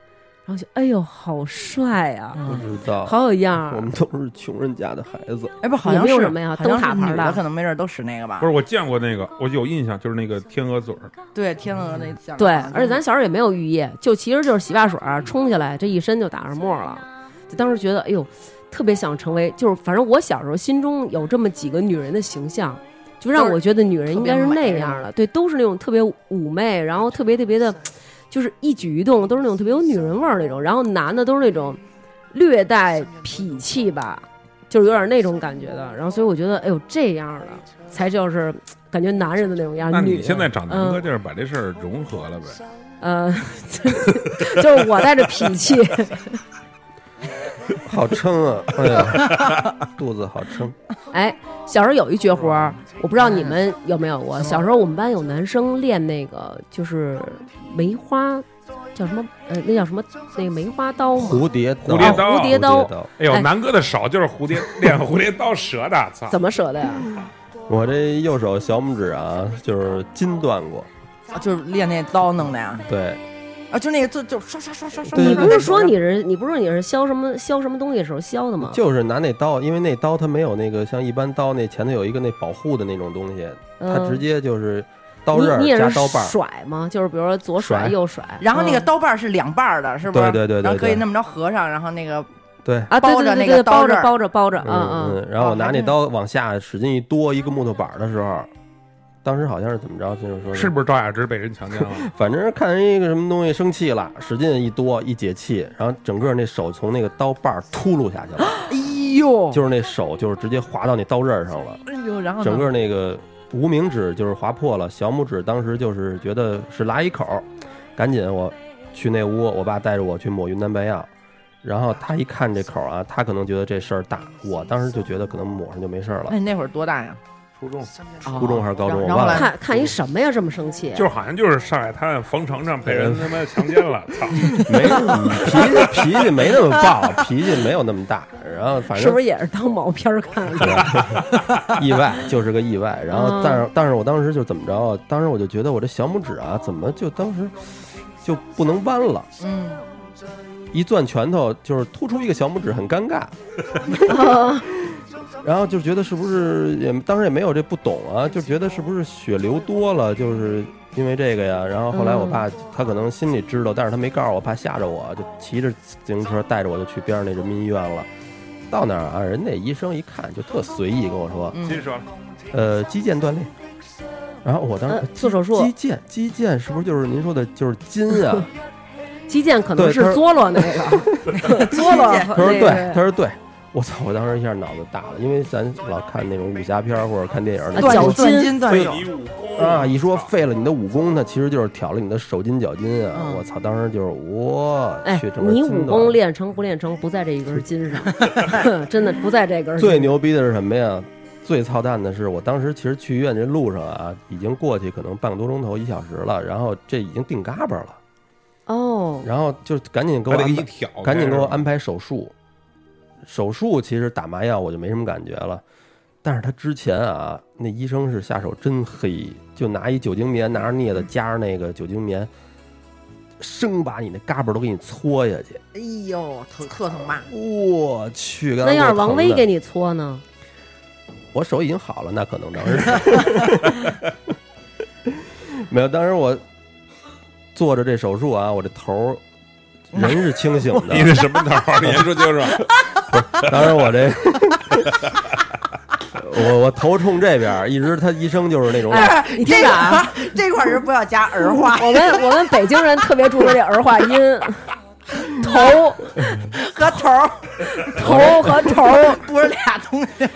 然后就哎呦好帅啊，不嗯知道，好有样儿。我们都是穷人家的孩子。哎，不，好像是什么呀灯塔牌的可能没准都使那个吧不。是，我见过那个，我有印象，就是那个天鹅嘴儿。对，天鹅那像对，而且咱小时候也没有浴液，就其实就是洗发水儿冲下来，这一身就打上沫了。就当时觉得，哎呦，特别想成为，就是反正我小时候心中有这么几个女人的形象，就让我觉得女人应该是那样的，对，都是那种特别妩媚，然后特别特别的，就是一举一动都是那种特别有女人味儿那种，然后男的都是那种略带痞气吧，就是有点那种感觉的。然后所以我觉得，哎呦，这样的才就是感觉男人的那种样。那女你现在长嗯南哥就是把这事儿融合了呗？呃，就是我带着痞气，好撑啊！哎呀，肚子好撑。哎，小时候有一绝活儿，我不知道你们有没有过。小时候我们班有男生练那个，就是梅花叫什么？呃，那叫什么？那个梅花刀吗？蝴蝶蝴蝶刀蝴蝶刀。哎呦，哎南哥的手就是蝴蝶 练蝴蝶刀折的，操！怎么折的呀？我这右手小拇指啊，就是筋断过。啊就是练那刀弄的呀，对，啊，就那个就就刷刷刷刷刷。你不是说你你是你不是说你是削什么削什么东西的时候削的吗？就是拿那刀，因为那刀它没有那个像一般刀那前头有一个那保护的那种东西，它嗯直接就是刀刃加刀把儿。甩吗？就是比如说左甩甩右甩，然后那个嗯刀把儿是两半儿的，是不是？对对对对对然后可以那么着合上，然后那个对，啊，对包着那个刀刃儿包着包着，嗯嗯嗯。然后我拿那刀往下使劲一剁一个木头板儿的时候，当时好像是怎么着，就是说是不是赵雅芝被人强奸了？反正看人一个什么东西生气了，使劲一哆一解气，然后整个那手从那个刀把儿秃噜下去了，哎呦，就是那手就是直接划到那刀刃上了，哎呦，然后整个那个无名指就是划破了，小拇指当时就是觉得是拉一口，赶紧我去那屋，我爸带着我去抹云南白药。然后他一看这口啊，他可能觉得这事儿大，我当时就觉得可能抹上就没事儿了哎，。你那会儿多大呀？初中初中还是高中然后来我忘了看看一什么呀？这么生气？就好像就是上海滩冯程程被人他妈强奸了，操！没脾气脾气没那么暴，脾气没有那么大。然后反正是不是也是当毛片儿看的？意外就是个意外。然后嗯但是但是我当时就怎么着啊？当时我就觉得我这小拇指啊，怎么就当时就不能弯了？嗯，一攥拳头就是突出一个小拇指，很尴尬。然后就觉得是不是也当时也没有这不懂啊，就觉得是不是血流多了，就是因为这个呀。然后后来我爸他可能心里知道，但是他没告诉我，怕吓着我，就骑着自行车带着我就去边上那人民医院了。到那儿啊，人那医生一看就特随意跟我说，嗯继续说，呃，肌腱断裂。然后我当时呃做手术肌腱肌腱是不是就是您说的就是筋啊？肌腱可能是作了那个，作了。他说对，他说对。我操！我当时一下脑子大了，因为咱老看那种武侠片儿或者看电影儿那脚筋断筋断非手，你武功啊，一说废了你的武功，那其实就是挑了你的手筋脚筋啊！嗯我操，当时就是我哎去，你武功练成不练成，不在这一根筋上，真的不在这根。最牛逼的是什么呀？最操蛋的是，我当时其实去医院这路上啊，已经过去可能半个多钟头一小时了，然后这已经定嘎巴了，哦，然后就赶紧给我赶紧给我安排手术。手术其实打麻药我就没什么感觉了，但是他之前啊，那医生是下手真黑，就拿一酒精棉，拿着镊子夹着那个酒精棉，生把你那嘎巴都给你搓下去。哎呦，特特疼吧？我去，那要是王威给你，搓呢？我手已经好了，那可能当时 没有。当时我做着这手术啊，我这头儿人是清醒的，你是什么头？你先说清楚。当时我这，我我头冲这边，一直他医生就是那种，哎，你听着啊，这块儿是不要加儿化我们我们北京人特别注重这儿化音，头和头儿头和头，不是俩东西，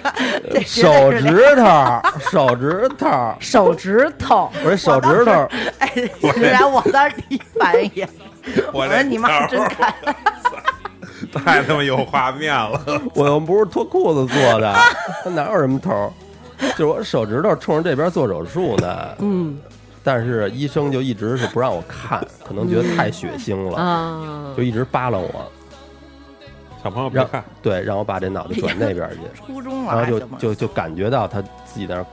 这手指头，手指头，手指头，我这手指头，哎，然后我当时第一反应也，我说你妈真头儿看，太他妈有画面了。我又不是脱裤子做的，他哪有什么头儿？就是我手指头冲着这边做手术呢，嗯但是医生就一直是不让我看，可能觉得太血腥了，啊就，一直扒拉我，小朋友别让看，对让我把这脑袋转那边去。初中了然后就就就感觉到他自己在那儿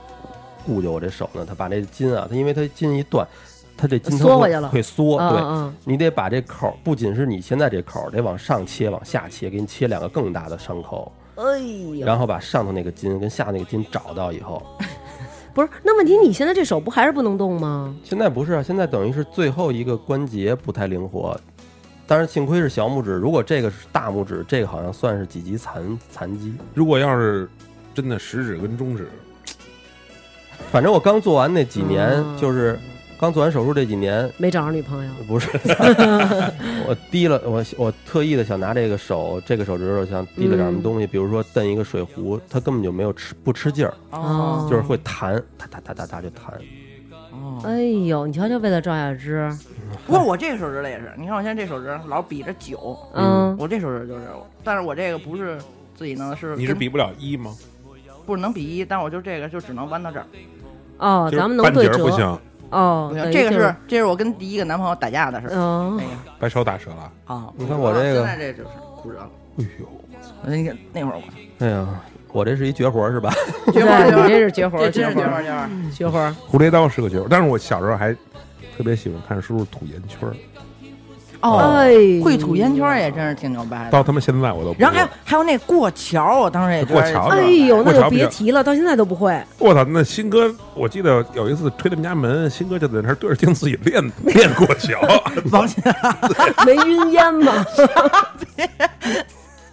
顾着我这手呢，他把那筋啊，他因为他筋一断，他这筋它会缩回去了会缩，对，嗯嗯你得把这口儿，不仅是你现在这口儿得往上切，往下切，给你切两个更大的伤口，哎呦，然后把上头那个筋跟下那个筋找到以后，不是，那问题你现在这手不还是不能动吗？现在不是啊，现在等于是最后一个关节不太灵活。当然，幸亏是小拇指，如果这个是大拇指，这个好像算是几级残残疾。如果要是真的食指跟中指，反正我刚做完那几年，嗯就是刚做完手术这几年，没找着女朋友，不是，我滴了，我我特意的想拿这个手，这个手指头想滴了点什么东西，比如说蹬一个水壶，它根本就没有吃不吃劲儿，哦就是会弹，哒哒哒哒哒就弹。哦。哎呦，你瞧瞧，为了赵雅芝，不过我这个手指头也是，你看我现在这手指老比着九，嗯，我这手指就是，但是我这个不是自己弄的，是你是比不了一吗？不是能比一，但我就这个就只能弯到这儿。哦，咱们能半对折，哦这个是这是我跟第一个男朋友打架的事儿。嗯哎，呀把手打折了。啊！你看我这个现在这就是骨折了。哎呦，那个那会儿我哎呀，我这是一绝活是吧？绝活对，你绝活这是绝活，这真是绝活，绝活。蝴蝶刀是个绝活，但是我小时候还特别喜欢看叔叔吐烟圈儿，哦，哎，会吐烟圈也真是挺牛掰的。到他妈现在我都不会。然后还有还有那过桥，我当时也过桥哎呦，那就别提了，到现在都不会。我操，那新哥，我记得有一次推他们家门，新哥就在那儿对着镜自己练练过桥，王鑫没晕烟吗？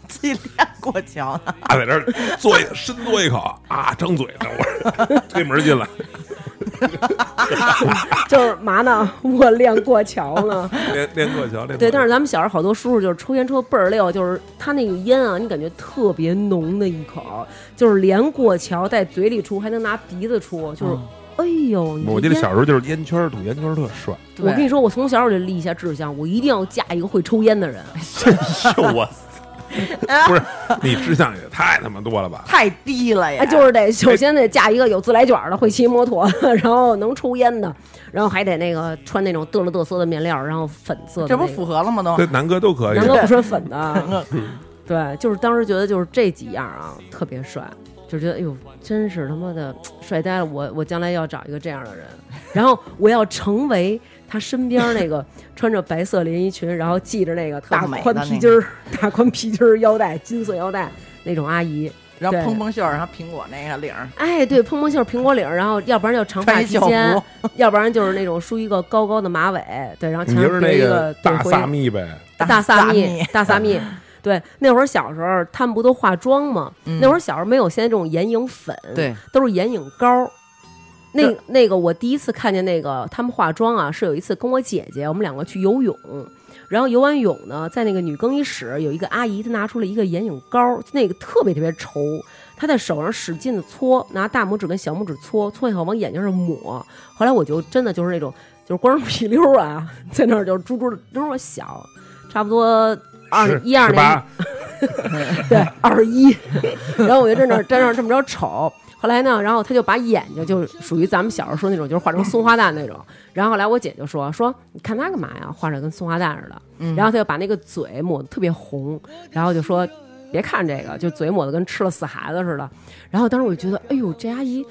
自己练过桥呢。啊，在那儿嘬一深嘬一口啊，张嘴呢，我说推门进来，就是嘛呢？我练过桥呢。练练过桥，练对，但是是咱们小时候好多叔叔就是抽烟抽得倍儿溜，就是他那个烟啊，你感觉特别浓的一口，就是连过桥在嘴里出，还能拿鼻子出，就是，哎呦！我记得小时候就是烟圈儿吐烟圈儿特帅，我跟你说，我从小我就立下志向，我一定要嫁一个会抽烟的人。我 不是 你志向也太他妈多了吧？太低了呀！哎，就是得首先得嫁一个有自来卷的，会骑摩托，然后能抽烟的，然后还得那个穿那种嘚了嘚瑟的面料，然后粉色的、这不那个符合了吗？都这南哥都可以南，哥不穿粉的，对，就是当时觉得就是这几样啊特别帅，就觉得哎呦，真是他妈的 帅呆了！我我将来要找一个这样的人，然后我要成为他身边那个 穿着白色连衣裙，然后系着那个特宽皮筋儿、大宽皮筋儿腰带、金色腰带那种阿姨。然后蓬蓬袖儿，然后苹果那个领儿，哎，对，蓬蓬袖、苹果领儿，然后要不然就长发披肩，要不然就是那种梳一个高高的马尾，对，然后前面一个大回萨蜜呗，大萨蜜蜜，大萨蜜。对，那会儿小时候他们不都化妆吗？嗯那会儿小时候没有现在这种眼影粉，，对，都是眼影膏。那那个，我第一次看见那个他们化妆啊，是有一次跟我姐姐，我们两个去游泳，然后游完泳呢，在那个女更衣室有一个阿姨，她拿出了一个眼影膏，那个特别特别稠，她在手上使劲的搓，拿大拇指跟小拇指搓，搓以后往眼睛上抹。后来我就真的就是那种，就是光着屁溜儿啊，在那儿就猪猪的，那会儿我小，差不多 二十一二年，对，二十一。然后我就在那儿在那儿这么着瞅。后来呢，然后他就把眼睛就属于咱们小时候说那种，就是画成松花蛋那种。然后后来我姐就说说，你看他干嘛呀？画着跟松花蛋似的。然后他就把那个嘴抹得特别红，然后就说别看这个，就嘴抹得跟吃了死孩子似的。然后当时我就觉得，哎呦，这阿姨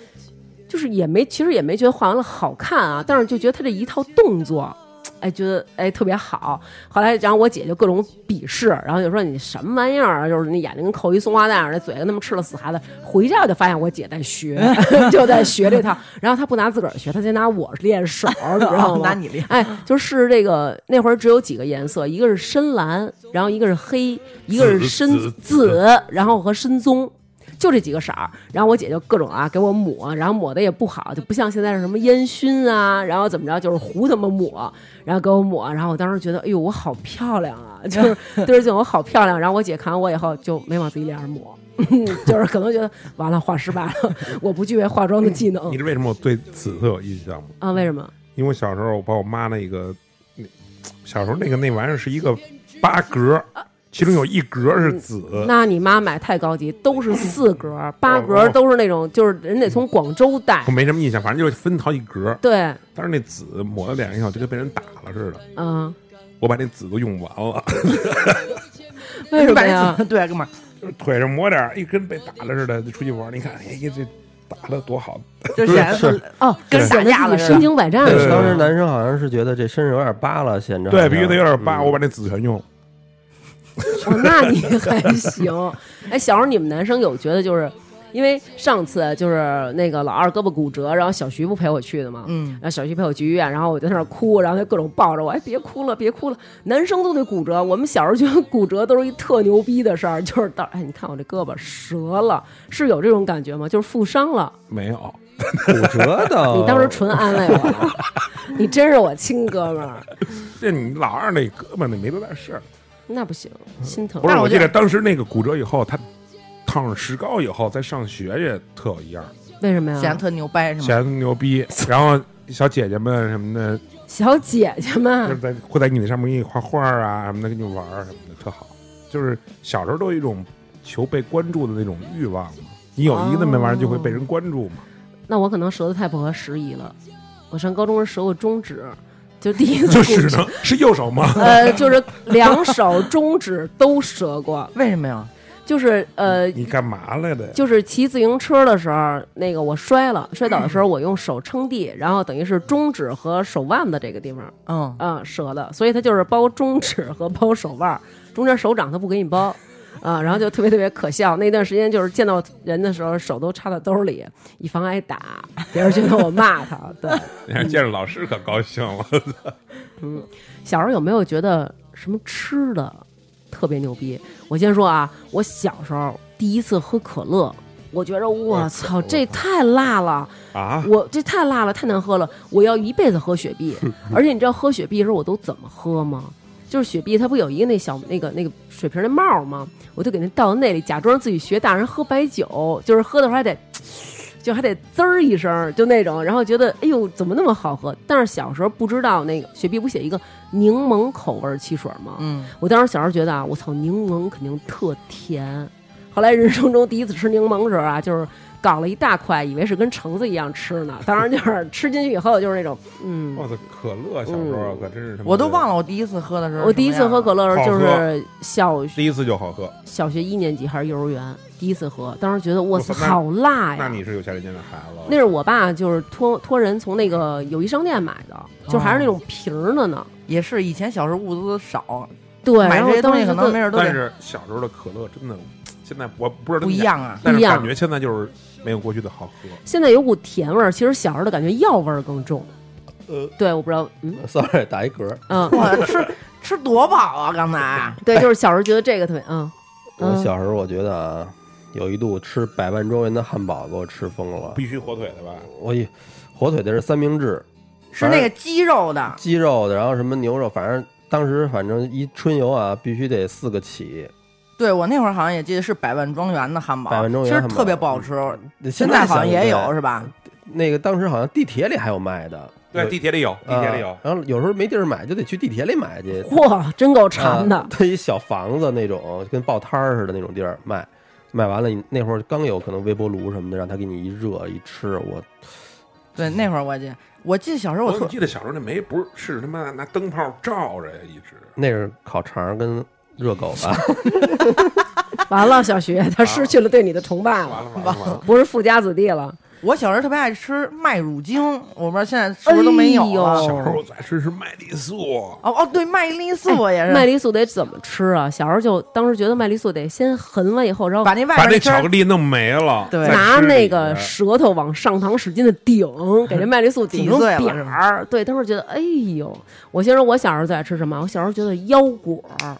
就是也没，其实也没觉得画完了好看啊，但是就觉得她这一套动作。哎，觉得哎特别好。后来，然后我姐就各种鄙视，然后就说你什么玩意儿啊？就是那眼睛跟扣一松花蛋似的，那嘴跟他们吃了死孩子。回家我就发现我姐在学，就在学这套。然后她不拿自个儿学，她先拿我练手，你知道 吗？拿你练哎，就是这个那会儿只有几个颜色，一个是深蓝，然后一个是黑，一个是深紫紫，然后和深棕。就这几个色儿，然后我姐就各种啊给我抹，然后抹的也不好，就不像现在是什么烟熏啊，然后怎么着就是胡他妈抹，然后给我抹，然后我当时觉得，哎呦我好漂亮啊，就是对着镜我好漂亮。然后我姐看完我以后就没往自己脸上抹，就是可能觉得完了画失败了，我不具备化妆的技能你知道为什么我对紫色有印象吗？啊？为什么？因为我小时候我把我妈那个，那小时候那个那玩意儿是一个八格，其中有一格是紫，那你妈买太高级，都是四格、八格，哦都是那种，就是人得从广州带我。没什么印象，反正就是分好几格。对，但是那紫抹到脸上以后就跟被人打了似的，嗯，我把那紫都用完了，为什么呀？对，哥们儿，就是腿上抹点儿，一跟被打了似的，就出去玩。你看，哎呀，这打的多好，就显得是哦，跟打架了似的身经百战对似的。当时男生好像是觉得这身上有点疤了，显着对，必须得有点疤，嗯我把那紫全用了。哦，那你还行。哎，小时候你们男生有觉得就是，因为上次就是那个老二胳膊骨折，然后小徐不陪我去的嘛，嗯，然后小徐陪我去医院，然后我就在那儿哭，然后他各种抱着我，哎，别哭了，别哭了，男生都得骨折。我们小时候觉得骨折都是一特牛逼的事儿，就是到，哎，你看我这胳膊折了，是有这种感觉吗？就是负伤了。没有，骨折的。你当时纯安慰我，你真是我亲哥们儿。这你老二那胳膊那没多大事儿。那不行，心疼不。是，我记得当时那个骨折以后，他烫上石膏以后，再上学也特有一样，为什么呀？显得特牛掰是吗？显得牛逼。然后小姐姐们什么的，小姐姐们就是们，在会在你那上面给你画画啊什么的，跟你玩儿什么的，特好。就是小时候都有一种求被关注的那种欲望嘛。你有一个那么玩意儿，就会被人关注嘛。那我可能折的太不合时宜了。我上高中时折过中指，就第一次就进只能是右手吗？呃，就是两手中指都折过，为什么呀？就是呃，你干嘛来的？就是骑自行车的时候，那个我摔了，摔倒的时候我用手撑地，然后等于是中指和手腕的这个地方嗯，嗯、折的，所以它就是包中指和包手腕，中间手掌它不给你包。啊，然后就特别特别可笑。那段时间就是见到人的时候，手都插到兜里，以防挨打，别人觉得我骂他。对，你看见着老师可高兴了。嗯小时候有没有觉得什么吃的特别牛逼？我先说啊，我小时候第一次喝可乐，我觉着我操，这太辣了，啊，我这太辣了，太难喝了，我要一辈子喝雪碧。而且你知道喝雪碧的时候我都怎么喝吗？就是雪碧它不有一个那小那个那个水瓶的帽吗？我就给那倒到那里，假装自己学大人喝白酒，就是喝的时候还得。就还得滋儿一声，就那种，然后觉得哎呦怎么那么好喝？但是小时候不知道那个雪碧不写一个柠檬口味汽水吗？嗯，我当时小时候觉得啊，我操，柠檬肯定特甜。后来人生中第一次吃柠檬的时候啊，就是搞了一大块，以为是跟橙子一样吃呢。当然就是 吃进去以后就是那种，嗯，我操，可乐小时候可真是我都忘了我第一次喝的时候。我第一次喝可，乐的时候就是小学第一次就好喝。小学一年级还是幼儿园第一次喝，当时觉得我操我操那好辣呀！那你是有钱人家的孩子。那是我爸就是托托人从那个友谊商店买的，就还是那种瓶儿的呢。也是以前小时候物资少，对，买然后这些东西可能没事都但是小时候的可乐真的，现在我不知道不一，样啊。但是不一样感觉现在就是没有过去的好喝。现在有股甜味儿，其实小时候的感觉药味儿更重。呃对，我不知道，嗯 sorry，打一嗝。嗯，我吃吃多饱啊！刚才 对，就是小时候觉得这个特别，嗯，我嗯小时候我觉得啊，有一度吃百万庄园的汉堡给我吃疯了。必须火腿的吧？我一火腿的是三明治，是那个鸡肉的，鸡肉的，然后什么牛肉，反正当时反正一春游啊，必须得四个起。对我那会儿好像也记得是百万庄园的汉堡，百万庄园其实特别不好吃。现现在好像也有是吧？那个当时好像地铁里还有卖的，对，地铁里有，地铁里有啊。然后有时候没地儿买，就得去地铁里买去。嚯，真够馋的 啊。它一小房子那种，跟报摊儿似的那种地儿卖，卖完了你那会儿刚有可能微波炉什么的，让他给你一热一吃，我对，那会儿我记得，我记得小时候我特我记得小时候那煤不是是他妈拿灯泡照着呀，一直。那是烤肠跟热狗吧？完了，小徐他失去了对你的崇拜完了了，完了完了，不是富家子弟了。我小时候特别爱吃麦乳精，我不知道现在是不是都没有。小时候我最爱吃是麦丽素，哦哦，对，麦丽素也是，麦丽素得怎么吃啊？小时候就当时觉得麦丽素得先横了以后，然后把那外把那边那巧克力弄没了，对拿那个舌头往上膛使劲的顶，给这麦丽素顶成挤碎了扁儿。对，当时觉得，哎呦！我先说，我小时候最爱吃什么？我小时候觉得腰果儿，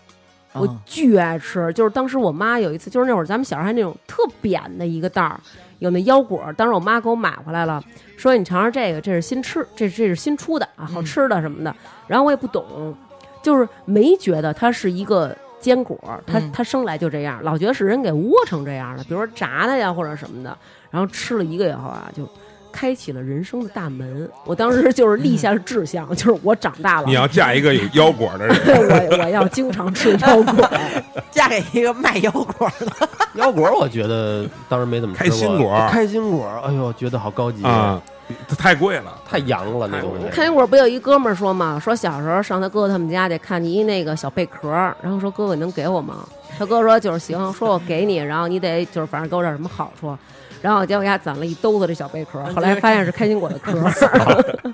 我啊巨爱吃。就是当时我妈有一次，就是那会儿咱们小时候还那种特扁的一个袋儿，有那腰果。当时我妈给我买回来了，说你尝尝这个，这是新吃，这这是新出的啊，好吃的什么的。然后我也不懂，就是没觉得它是一个坚果，它嗯它生来就这样，老觉得是人给窝成这样的，比如说炸的呀或者什么的。然后吃了一个以后啊，就开启了人生的大门。我当时就是立下了志向，就是我长大了你，要嫁一个有腰果的人，我我要经常吃腰果。嫁给一个卖腰果的，腰果我觉得当时没怎么吃过开心果开心果，哎呦，觉得好高级啊，太贵了。太洋了那东西。开心果不有一哥们儿说嘛，说小时候上他哥哥他们家去看见一那个小贝壳，然后说哥哥你能给我吗？他哥说就是行，说我给你，然后你得就是反正给我点什么好处。然后结果给他攒了一兜子这小贝壳，后来发现是开心果的壳儿。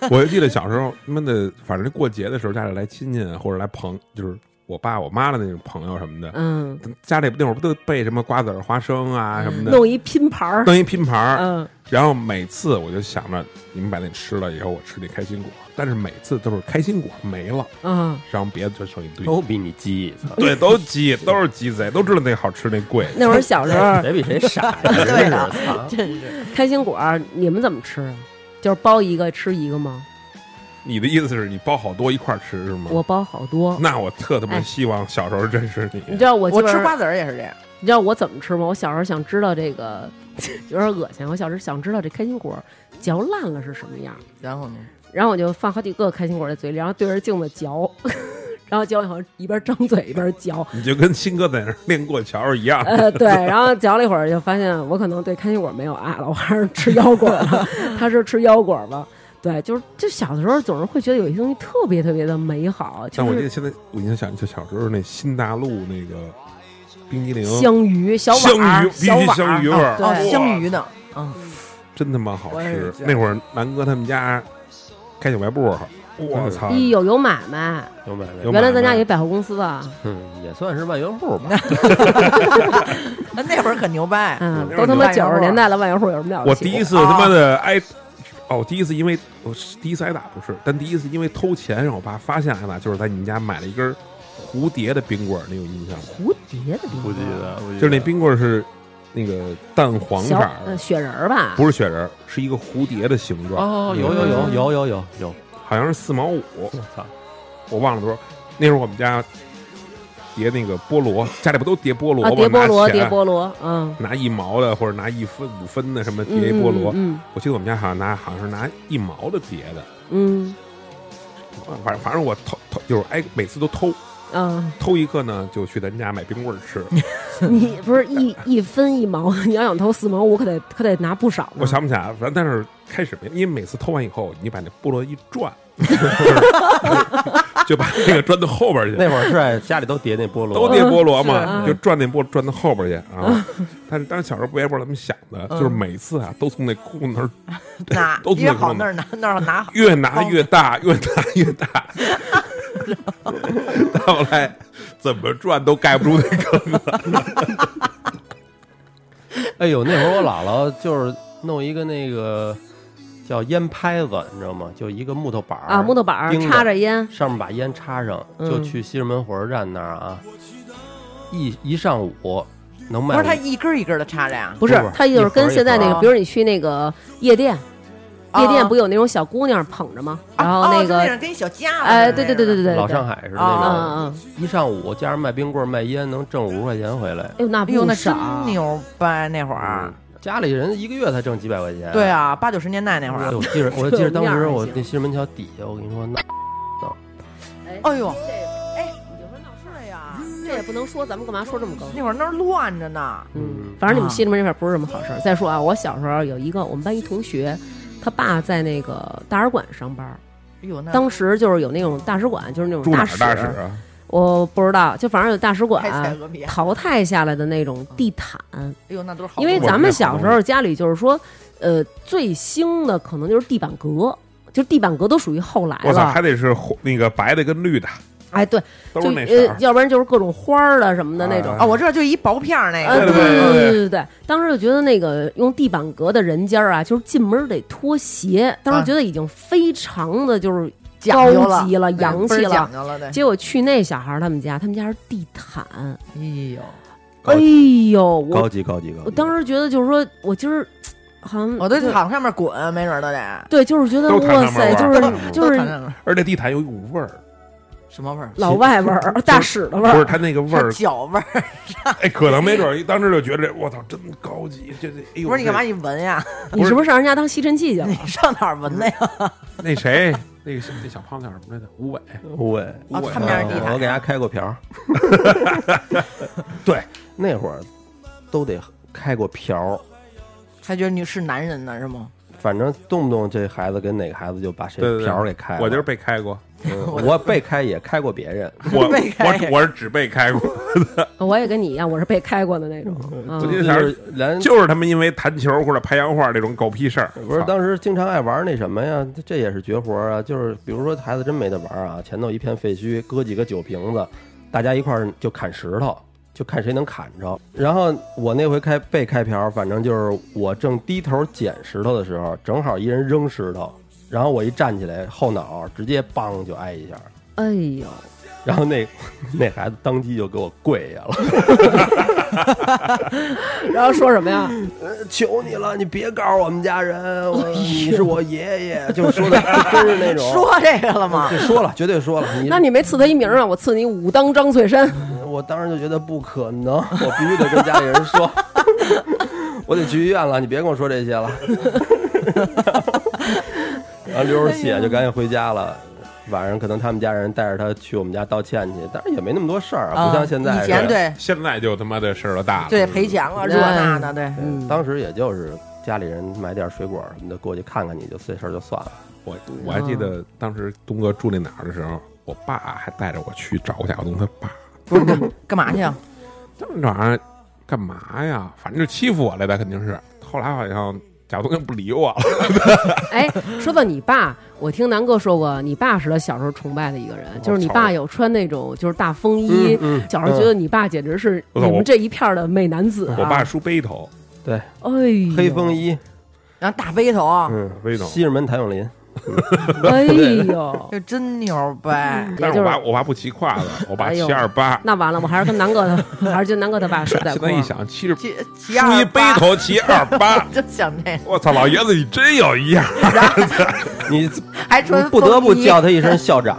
我就记得小时候，他妈的，反正过节的时候，家里来亲戚或者来朋，就是我爸我妈的那种朋友什么的，嗯，家里那会儿不都备什么瓜子儿、花生啊什么的，弄一拼盘儿。弄一拼盘儿。嗯，然后每次我就想着，你们把那吃了以后，我吃那开心果。但是每次都是开心果没了，嗯，然后别的就剩一堆。都比你鸡，操对，都鸡，都是鸡贼，都知道那好吃那贵。那会儿小时候谁比谁傻呀？对真是的真是开心果你们怎么吃啊？就是包一个吃一个吗？你的意思是你包好多一块儿吃是吗？我包好多。那我特他妈哎希望小时候认识你。你知道我我吃瓜子儿也是这样。你知道我怎么吃吗？我小时候想知道这个，有点恶心。我小时候想知道这开心果嚼烂了是什么样，然后呢，然后我就放好几个开心果在嘴里，然后对着镜子嚼，然后嚼以后一边张嘴一边嚼。你就跟新哥在那儿练过桥一样。呃，对，然后嚼了一会儿，就发现我可能对开心果没有爱了，我还是吃腰果了。他是吃腰果吧？对，就是就小的时候总是会觉得有些东西特别特别的美好，就是但我记得现在，我印象想就小时候那新大陆那个冰激凌，香鱼、小香碗儿鱼、必须香鱼味儿，香鱼呢，嗯，真他妈好吃那会儿南哥他们家开小卖部，我操，一有有买卖。有买卖有原来咱家也百货公司啊，嗯，也算是万元户吧。那那会儿可牛掰，嗯，都他妈九十年代了，万元户有什么了不起？我第一次他妈的挨，哦，第一次因为我第一次挨打不是，但第一次因为偷钱让我爸发现挨打，就是在你们家买了一根蝴蝶的冰棍，你有印象吗？蝴蝶的冰棍不记得就是那冰棍是那个淡黄色儿呃，雪人儿吧？不是雪人儿，是一个蝴蝶的形状。哦，有有有有有有有，好像是四毛五，我操，我忘了多少。那时候我们家叠那个菠萝，家里不都叠菠萝？叠菠萝，叠菠萝，嗯，拿一毛的或者拿一分五分的什么嗯叠一菠萝。嗯我记得我们家好像拿好像是拿一毛的叠的，嗯反正反正我偷偷就是哎每次都偷嗯偷一个呢，就去咱家买冰棍儿吃。嗯，你不是一一分一毛，你要想偷四毛五，可得可得拿不少。我想不起来，反正但是开始没，因为每次偷完以后，你把那菠萝一转，就把那个转到后边去。那会儿是在家里都叠那菠萝，都叠菠萝嘛，啊就转那菠转到后边去啊。但是当时小时候不也不知道怎么想的，嗯就是每次啊都从那裤 那儿拿都从约那裤子好那儿拿那儿拿好，越拿越大，越拿越大。到后来怎么转都盖不住那坑。哎呦，那会儿我姥姥就是弄一个那个叫烟拍子，你知道吗？就一个木头板儿啊，木头板儿插着烟，上面把烟插上，嗯就去西直门火车站那儿啊，一一上午能卖不是。他一根一根的插着呀，不是不是，它就是跟现在那个，一盒一盒比如你去那个夜店，啊夜店不有那种小姑娘捧着吗？然后哦那个，跟小夹子哎，似的对对对对对对，老上海似的啊那嗯种，嗯，一上午加上卖冰棍儿卖烟，能挣五十块钱回来。哎呦，那哎呦，那真，牛掰！那会儿嗯，家里人一个月才挣几百块钱。对啊，八九十年代那会儿，哎我记着，我记着当时 我这种样儿还行。那西直门桥底下，我跟你说那哎呦，哎，你就说闹事儿。是呀，这也不能说，咱们干嘛说这么高？那会儿那儿乱着呢，嗯。嗯，反正你们啊。西直门这边不是什么好事儿。再说啊，我小时候有一个我们班一同学，他爸在那个大使馆上班，哎呦，那当时就是有那种大使馆，就是那种大使啊？我不知道，就反正有大使馆淘汰下来的那种地毯，哎呦，那都是好因为咱们小时候家里就是说，呃，最兴的可能就是地板革。就是地板革都属于后来我操，了还，得是那个白的跟绿的，哎，对，都就是那色儿，。呃要不然就是各种花儿的什么的那种。啊哦，我知道，就一薄片儿那呃，个，对对对对对对对，当时就觉得那个用地板革的人家啊，就是进门得脱鞋，当时觉得已经非常的就是讲究高级了洋气了讲究了，结果去那小孩他们家，他们家是地毯，哎呦，哎呦，高我级高级高级。我当时觉得就是说我今儿好像我都就躺上面滚，没准儿都得对，就是觉得哇塞，就是就是而且地毯有一股味儿，什么味儿？老外味儿、大屎的味儿。不是他那个味是儿，脚味儿。哎，可能没准儿当时就觉得我操，真高级，这这哎呦，不是你干嘛？你闻呀？你是不是上人家当吸尘器去了你？上哪儿闻的呀？那谁，那个那小胖叫什么来着？吴伟，吴伟，吴伟他们家我给他开过瓢。对，那会儿都得开过瓢儿，还觉得你是男人呢，是吗？反正动不动这孩子跟哪个孩子就把谁对对对瓢给开了。我就是被开过，嗯我被开也开过别人，我被开我我是只被开过的，我也跟你一样，我是被开过的那种。就是连就是他们因为弹球或者拍洋画这种狗屁事儿，不是当时经常爱玩那什么呀？这也是绝活啊！就是比如说孩子真没得玩啊，前头一片废墟，搁几个酒瓶子，大家一块儿就砍石头，就看谁能砍着。然后我那回开被开瓢，反正就是我正低头捡石头的时候，正好一人扔石头，然后我一站起来，后脑直接梆就挨一下，哎呦，然后那 那孩子当即就给我跪下了。然后说什么呀？呃求你了，你别告诉我们家人，我你是我爷爷，就说的 真是那种。说这个了吗？这说了，绝对说了。你那你没赐他一名啊？我赐你武当张翠山。我当时就觉得不可能，我必须得跟家里人说，我得去医院了，你别跟我说这些了。然后流着血就赶紧回家了。晚上可能他们家人带着他去我们家道歉去，但是也没那么多事儿啊，不像现在以似的。前对现在就他妈的事儿都大了，对赔钱了，这那的，对，嗯，当时也就是家里人买点水果什么的过去看看你就这事儿就算了。我我还记得当时东哥住那哪儿的时候，我爸还带着我去找过贾晓东他爸。不是干干嘛去啊？这么玩意儿干嘛呀？反正就欺负我来的，肯定是。后来好像贾东就不理我了。哎，说到你爸，我听南哥说过，你爸是他小时候崇拜的一个人，就是你爸有穿那种就是大风衣，嗯小时候觉得你爸简直是你们这一片的美男子、啊。我爸梳背头，对，哎，黑风衣，然后大背头，啊嗯，背头。西直门谭咏麟，哎呦，这真牛掰！但是我爸我爸不骑胯子，我爸骑二八。那完了，我还是跟南哥的，还是跟南哥他爸实在过。现在一想，骑着梳骑骑一背头骑二八，就想这个，我操，老爷子你真有一样。你还穿不得不叫他一声校长。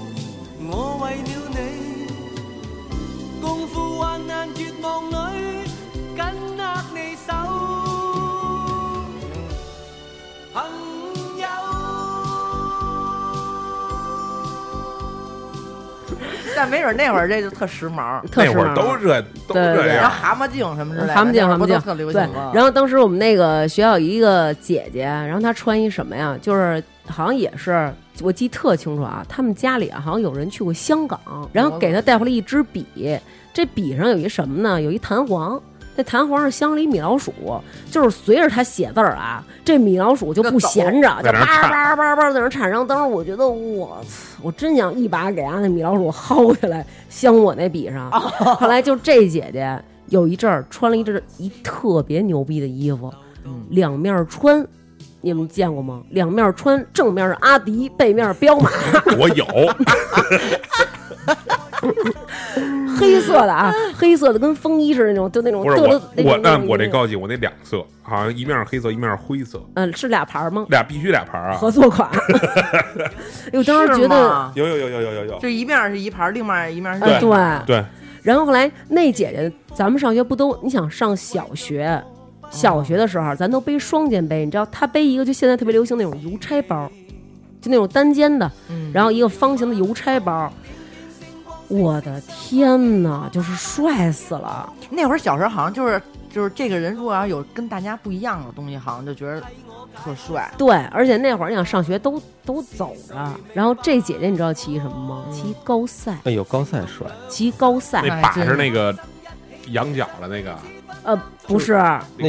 我為了你，共赴患難絕望裏，緊握你手，朋友。但没准那会儿这就特时髦，特时那会儿髦都这都对对对这样。然后蛤蟆镜什么之类的，蛤蟆镜，那会儿不蛤蟆镜，对特流行吗？。然后当时我们那个学校有一个姐姐，然后她穿一什么呀？就是好像也是，我记得特清楚啊。他们家里啊，好像有人去过香港，然后给他带回来一支笔，这笔上有一什么呢？有一弹簧。那弹簧是镶了一米老鼠，就是随着他写字儿啊，这米老鼠就不闲着，就叭叭叭叭在那儿颤。然后当时我觉得，我操，我真想一把给俺那米老鼠薅下来，镶我那笔上。后来就这姐姐有一阵儿穿了一阵儿一特别牛逼的衣服，两面穿，你们见过吗？两面穿，正面是阿迪，背面是彪马，我有，黑色的啊，黑色的跟风衣似的那种，就那种不是我我那我这，高级，我那两色，好像一面是黑色，一面是灰色，嗯，是俩牌儿吗？俩必须俩牌儿啊。合作款。哎我当时觉得，有有有有有有有，就一面是一盘，另外一面是对。对，然后后来那姐姐，咱们上学不都？你想上小学，小学的时候咱都背双肩背，你知道他背一个就现在特别流行那种邮差包，就那种单肩的，嗯然后一个方形的邮差包。我的天呐，就是帅死了！那会儿小时候好像就是就是这个人如果要有跟大家不一样的东西，好像就觉得特帅。对，而且那会儿你想上学都都走着，然后这姐姐你知道骑什么吗？骑高赛，哎呦，高赛帅，骑高赛。那把真是那个羊角的那个，呃，不是，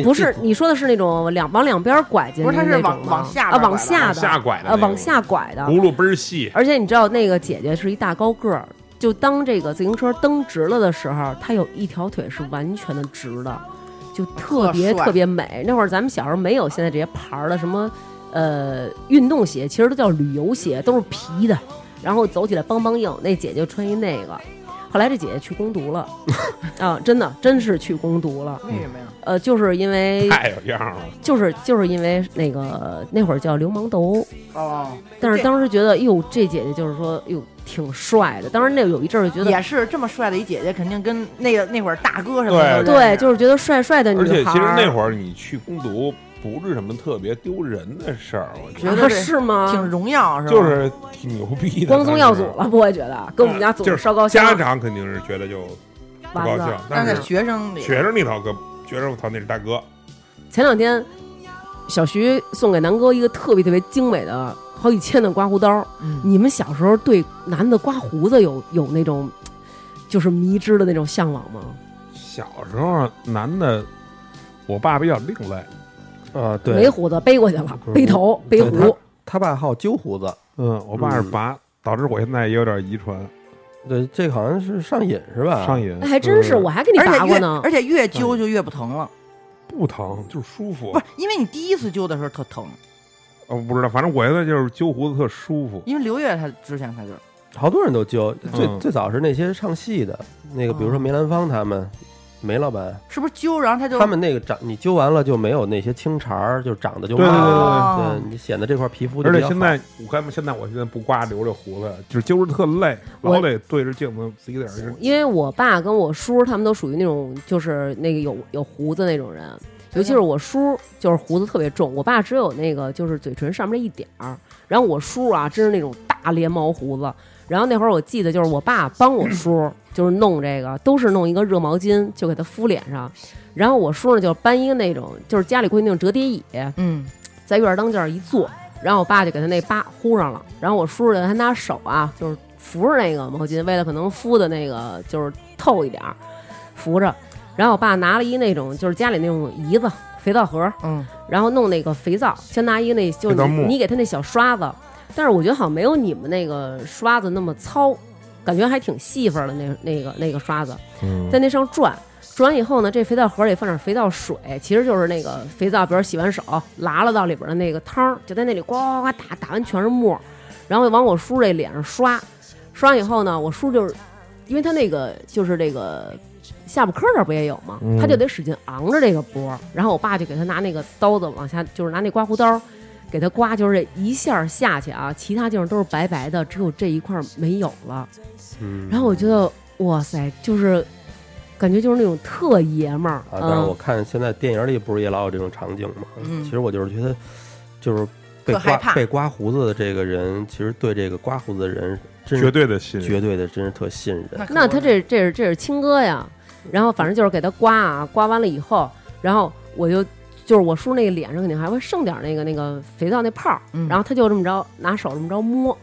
不是，你说的是那种两往两边拐进不是它是那种吗往往下啊，往下的下拐的呃，往下拐的。轱辘倍儿细，而且你知道那个姐姐是一大高个儿，就当这个自行车蹬直了的时候，她有一条腿是完全的直的，就特别特别美。那会儿咱们小时候没有现在这些牌儿的什么呃运动鞋，其实都叫旅游鞋，都是皮的，然后走起来梆梆硬。那姐姐穿一那个。后来这姐姐去攻读了，啊，真的，真是去攻读了。为什么呀？呃，就是因为，太有样了。就是就是因为那个那会儿叫流氓斗殴，哦，但是当时觉得，哟，这姐姐就是说，哟，挺帅的。当时那有一阵儿觉得，也是这么帅的一姐姐，肯定跟那个那会儿大哥什么的对，就是觉得帅帅的女而且其实那会儿你去攻读不是什么特别丢人的事儿，我觉觉得啊是吗？挺荣耀，是吧？就是挺牛逼的。光宗耀祖了，不会觉得跟我们家祖就是烧高香家长肯定是觉得就不高兴。，但是学生里，学生里头哥学生头那是大哥，前两天小徐送给南哥一个特别特别精美的好几千的刮胡刀。嗯，你们小时候对男的刮胡子有有那种就是迷之的那种向往吗？小时候男的，我爸比较另类，啊，对没，胡子背过去了 背头背胡。他爸好揪胡子，嗯，我爸是嗯拔，导致我现在也有点遗传对，这好像是上瘾是吧？上瘾哎，还真是，嗯我还给你拔过呢。而且越揪就越不疼了，不疼，就是舒服不。是因为你第一次揪的时候特疼，呃，不知道，反正我现在就是揪胡子特舒服。因为刘越他之前他就好多人都揪，最嗯最早是那些唱戏的，那个比如说哦梅兰芳他们，梅老板是不是揪，然后他就他们那个长，你揪完了就没有那些青茬儿，就长得就对对慢了哦对你显得这块皮肤就而且现在，我看现在我现在不刮留着胡子，就是揪着特累，我老得对着镜子自己在这儿。因为我爸跟我叔他们都属于那种就是那个有有胡子那种人，尤其是我叔就是胡子特别重，我爸只有那个就是嘴唇上面这一点儿，然后我叔啊真是那种大连毛胡子。然后那会儿我记得就是我爸帮我叔就是弄这个，都是弄一个热毛巾就给他敷脸上，然后我叔呢就搬一个那种就是家里会那种折叠椅，嗯。在院儿当间儿一坐，然后我爸就给他那疤糊上了，然后我叔呢还拿手啊，就是扶着那个毛巾，为了可能敷的那个就是透一点儿，扶着。然后我爸拿了一那种就是家里那种胰子肥皂盒，嗯，然后弄那个肥皂，先拿一个那就是你给他那小刷子，但是我觉得好像没有你们那个刷子那么糙，感觉还挺细缝儿的那那个那个刷子，嗯在那上转。转完以后呢，这肥皂盒里放点肥皂水，其实就是那个肥皂，比如洗完手拉了到里边的那个汤儿，就在那里呱呱呱打，打完全是沫儿，然后往我叔这脸上刷，刷完以后呢，我叔就是，因为他那个就是这个下巴颏这儿不也有吗？嗯他就得使劲昂着这个脖儿，然后我爸就给他拿那个刀子往下，就是拿那刮胡刀给他刮，就是这一下下去啊，其他地方都是白白的，只有这一块没有了。嗯，然后我觉得哇塞，就是感觉就是那种特爷们儿啊，但是我嗯，看现在电影里不是也老有这种场景吗？嗯其实我就是觉得，就是被害怕刮被刮胡子的这个人，其实对这个刮胡子的人真绝对的信任。绝对的，真是特信任。那他这这是这是亲哥呀，然后反正就是给他刮啊，刮完了以后，然后我就就是我叔那个脸上肯定还会剩点那个那个肥皂那泡然后他就这么着拿手这么着摸，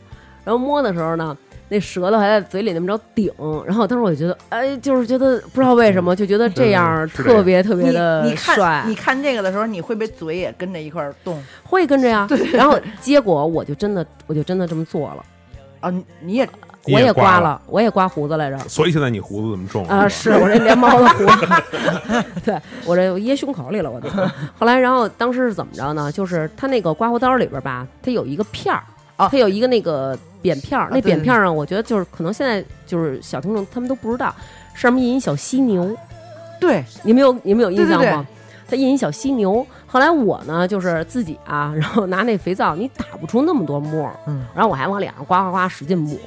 然后摸的时候呢。那舌头还在嘴里那么着顶，然后当时我就觉得，哎，就是觉得不知道为什么，就觉得这样特别特别的你你看帅，你看这个的时候，你会不会嘴也跟着一块儿动会跟着呀。然后结果我就真的，我就真的这么做了，啊？你你也你我也刮了刮了，我也刮胡子来着。所以现在你胡子这么重啊，吧是我这连毛的胡子，对我这掖胸口里了，我都。后来，然后当时是怎么着呢？就是他那个刮胡刀里边吧，它有一个片儿，啊它有一个那个扁片儿，那扁片儿上，我觉得就是可能现在就是小听众他们都不知道，上面印一小犀牛，对你们有你们有印象对对吗？它印一小犀牛。后来我呢，就是自己啊，然后拿那肥皂，你打不出那么多沫儿，嗯，然后我还往脸上刮刮刮使劲抹，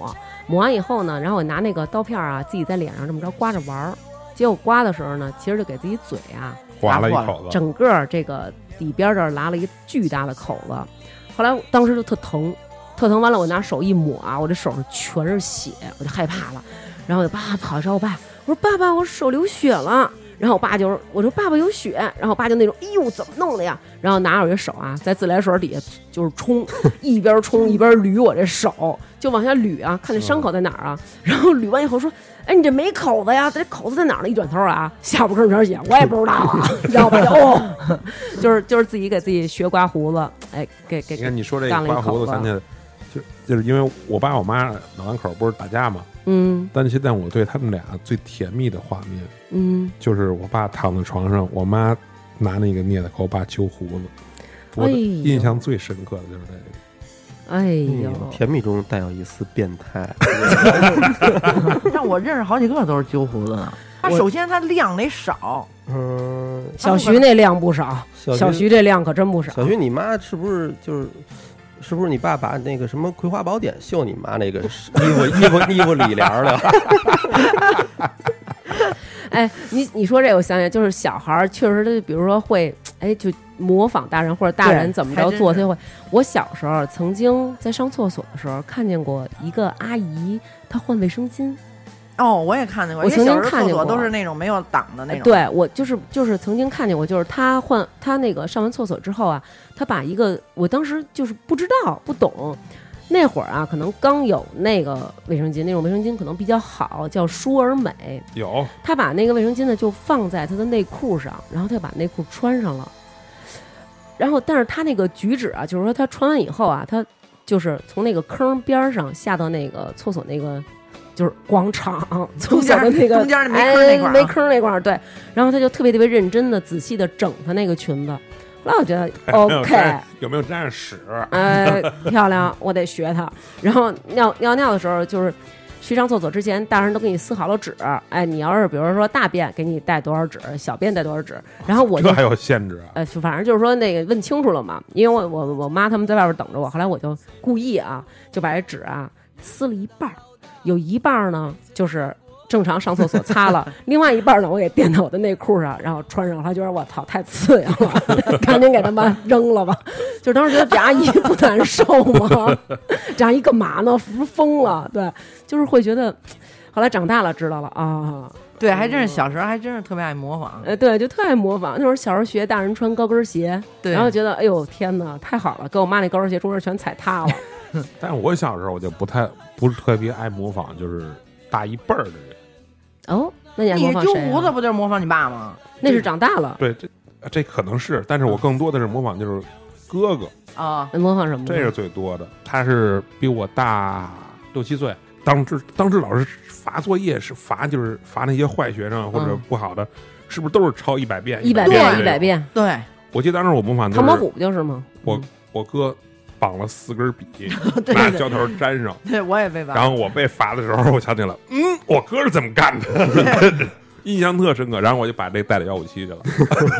抹完以后呢，然后我拿那个刀片儿啊，自己在脸上这么着刮着玩儿。结果刮的时候呢，其实就给自己嘴啊，划了一口子，整个这个底边这儿拉了一个巨大的口子。后来当时就特疼，特疼。完了，我拿手一抹啊，我这手上全是血，我就害怕了。然后我就叭跑找我爸，我说爸爸，我手流血了。然后我爸就是我说爸爸有血，然后我爸就那种哎呦怎么弄的呀？然后拿着我这手啊，在自来水底下就是冲，一边冲一边捋我这手，就往下捋啊，看这伤口在哪儿啊。然后捋完以后说，哎你这没口子呀，这口子在哪儿呢？一转头啊，下巴颏全是血，我也不知道啊。然后我爸就 哦，就是就是自己给自己学刮胡子，哎，给给给你看你说这刮胡子，口子想起来就就是因为我爸我妈老两口不是打架嘛，嗯但现在我对他们俩最甜蜜的画面，嗯，就是我爸躺在床上，我妈拿那个镊子给我爸揪胡子，我印象最深刻的就是这个。哎呦，嗯甜蜜中带有一丝变态。让我认识好几个都是揪胡子的。他首先他量得少，嗯，小徐那量不少，小小徐这量可真不少。小徐，你妈是不是就是？是不是你爸把那个什么《葵花宝典》绣你妈那个衣服衣服衣服里帘儿了？哎，你你说这，我想起来，就是小孩儿确实他，比如说会，哎，就模仿大人或者大人怎么着做，他就会。我小时候曾经在上厕所的时候看见过一个阿姨，她换卫生巾，哦，我也看见过，我曾经看见过都是那种没有挡的那种。，对我就是就是曾经看见过，就是他换他那个上完厕所之后啊，他把一个我当时就是不知道不懂，那会儿啊可能刚有那个卫生巾，那种卫生巾可能比较好，叫舒尔美。有他把那个卫生巾呢就放在他的内裤上，然后他就把内裤穿上了。然后，但是他那个举止啊，就是说他穿完以后啊，他就是从那个坑边上下到那个厕所那个就是广场 从小的那个中间儿没坑那块儿啊哎没坑那块儿，对。然后他就特别特别认真的、仔细的整他那个裙子。后来我觉得 OK，有没有沾上屎？哎，漂亮，我得学他。然后尿尿尿的时候，就是去上厕所之前，大人都给你撕好了纸。哎，你要是比如说大便，给你带多少纸，小便带多少纸。然后我就这还有限制啊？呃，反正就是说那个问清楚了嘛，因为我我我妈他们在外边等着我，后来我就故意啊，就把这纸啊撕了一半儿，有一半儿呢就是正常上厕所擦了，另外一半儿呢我给垫到我的内裤上，然后穿上，他觉得我操太刺痒了，赶紧给他妈扔了吧。就当时觉得这阿姨不难受吗？这阿姨干嘛呢？不是疯了？对，就是会觉得，后来长大了知道了啊。对，还真是小时候还真是特别爱模仿。呃，对，就特爱模仿。那会儿小时候学大人穿高跟鞋，对，然后觉得哎呦天哪，太好了，给我妈那高跟鞋中间全踩塌了。但是我小时候我就不太不是特别爱模仿，就是大一辈儿的人。哦，那你还模你揪仿谁、啊？胡子不就是模仿你爸吗？那是长大了，对，这这可能是，但是我更多的是模仿就是哥哥，啊，模仿什么？这是最多的。他是比我大六七岁，当时当时老师罚作业是罚就是罚那些坏学生或者嗯不好的，是不是都是抄一百遍？一百对遍，一百。遍。对，我记得当时我模仿就是唐伯虎不就是吗？我我哥绑了四根笔，对对拿胶头粘上，对，我也被罚。然后我被罚的时候，我想起来，嗯，我哥是怎么干的，印象特深刻。然后我就把这带到幺五七去了。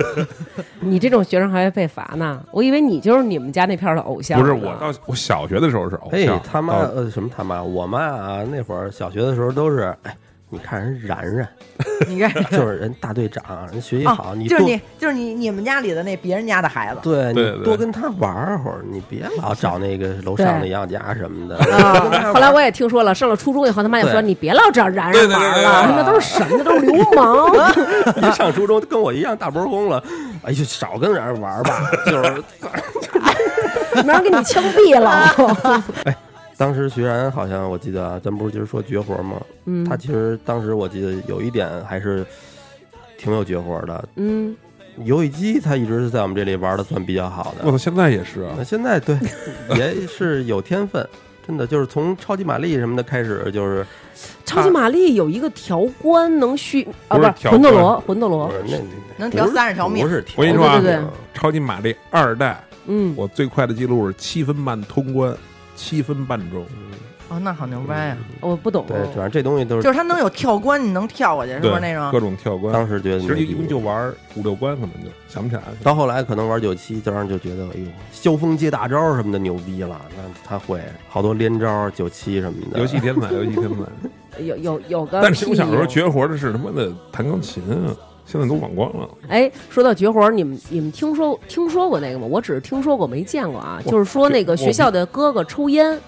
你这种学生还会被罚呢？我以为你就是你们家那片的偶像。不是我到我小学的时候是偶哎像，，他妈呃什么他妈，我妈啊那会儿小学的时候都是，哎，你看人然然，你看，就是人大队长，人学习好，啊，你就是你，就是你，你们家里的那别人家的孩子。对你多跟他玩会儿，你别老找那个楼上的杨家什么的。啊，后来我也听说了，上了初中以后，他妈就说你别老找然然玩了，那都是什么？那都是流氓。一上初中跟我一样大波公了，哎呦，少跟然然玩吧。就是明儿给你枪毙了。当时徐然好像我记得啊，咱不是就是说绝活吗？嗯他其实当时我记得有一点还是挺有绝活的。嗯，游戏机他一直是在我们这里玩的算比较好的。我操，现在也是啊那，现在对 也是有天分，真的就是从超级玛丽什么的开始，就是超级玛丽有一个条关能续啊，不是不是条魂斗罗，魂斗罗不。是那能调三十条命不是我跟你说啊对对对超级玛丽二代，嗯，我最快的记录是七分半通关，七分半钟。哦，那好牛掰呀！我不懂。对，反正这东西都是就是是它能有跳关，你能跳过去，是不是那种？各种跳关。当时觉得其实一共就玩五六关，可能就想不起来了。到后来可能玩九七，当然就觉得哎呦，萧峰接大招什么的牛逼了，那他会好多连招九七什么的。游戏天才，游戏天才。有有有个，但是我小时候绝活的是他妈的弹钢琴啊，现在都忘光了。哎，说到绝活儿，你们你们听说听说过那个吗？我只是听说过，没见过啊。就是说那个学校的哥哥抽烟，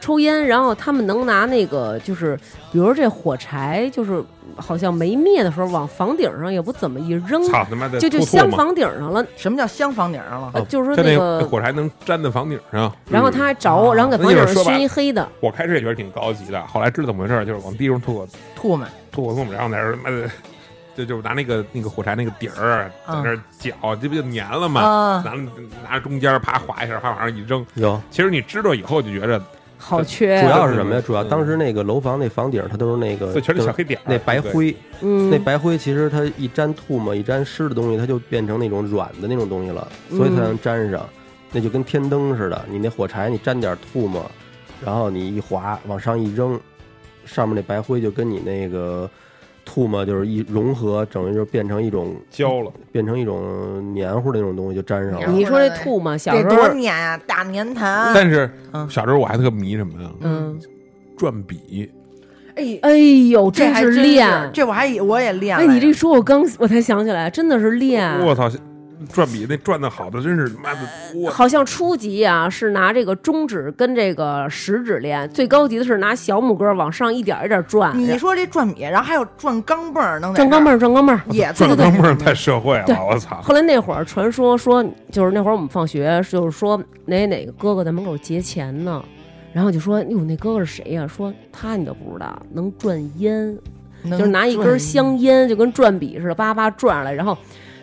抽烟，然后他们能拿那个就是，比如这火柴，就是好像没灭的时候往房顶上也不怎么一扔，操他妈的，就就镶房顶上了。什么叫镶房顶上了？呃就是说那个，火柴能粘在房顶上。然后他还着，嗯然后给房顶上熏一黑的。我开始也觉得挺高级的，后来知道怎么回事，就是往地上吐口吐沫。吐沫，吐沫，然后在那儿他妈的，就就拿那个那个火柴那个底儿在那儿搅，这不就粘了吗？啊，拿拿着中间啪划一下，啪往上一扔。有，其实你知道以后就觉着好缺主啊，要是什么呀？嗯主要当时那个楼房那房顶，它都是那个这全是小黑点，那白。灰，嗯，那白灰其实它一沾吐沫，一沾湿的东西，它就变成那种软的那种东西了，所以才能粘上。那就跟天灯似的，你那火柴你沾点吐沫，然后你一划往上一扔，上面那白灰就跟你那个吐沫就是一融合，等于就变成一种胶了，变成一种黏糊的那种东西就粘上了。你一说这吐嘛，小这多时候，多黏啊，大粘痰。但是嗯小时候我还特迷什么呀？嗯，转笔，哎，哎呦，这还是练。这我还以我也练你这说，我刚我才想起来，真的是练。我操！转笔那转的好的真是妈的多。好像初级啊是拿这个中指跟这个食指练，最高级的是拿小拇哥往上一点一点转。你说这转笔，然后还有转钢镚儿，能转钢镚儿，转钢镚儿。也转钢镚儿太社会对了，我操！后来那会儿传说说，就是那会儿我们放学，就是说哪哪个哥哥在门口劫钱呢，然后就说哟那哥哥是谁呀、说他你都不知道，能转烟，就是拿一根香烟就跟转笔似的，叭叭转上来，然后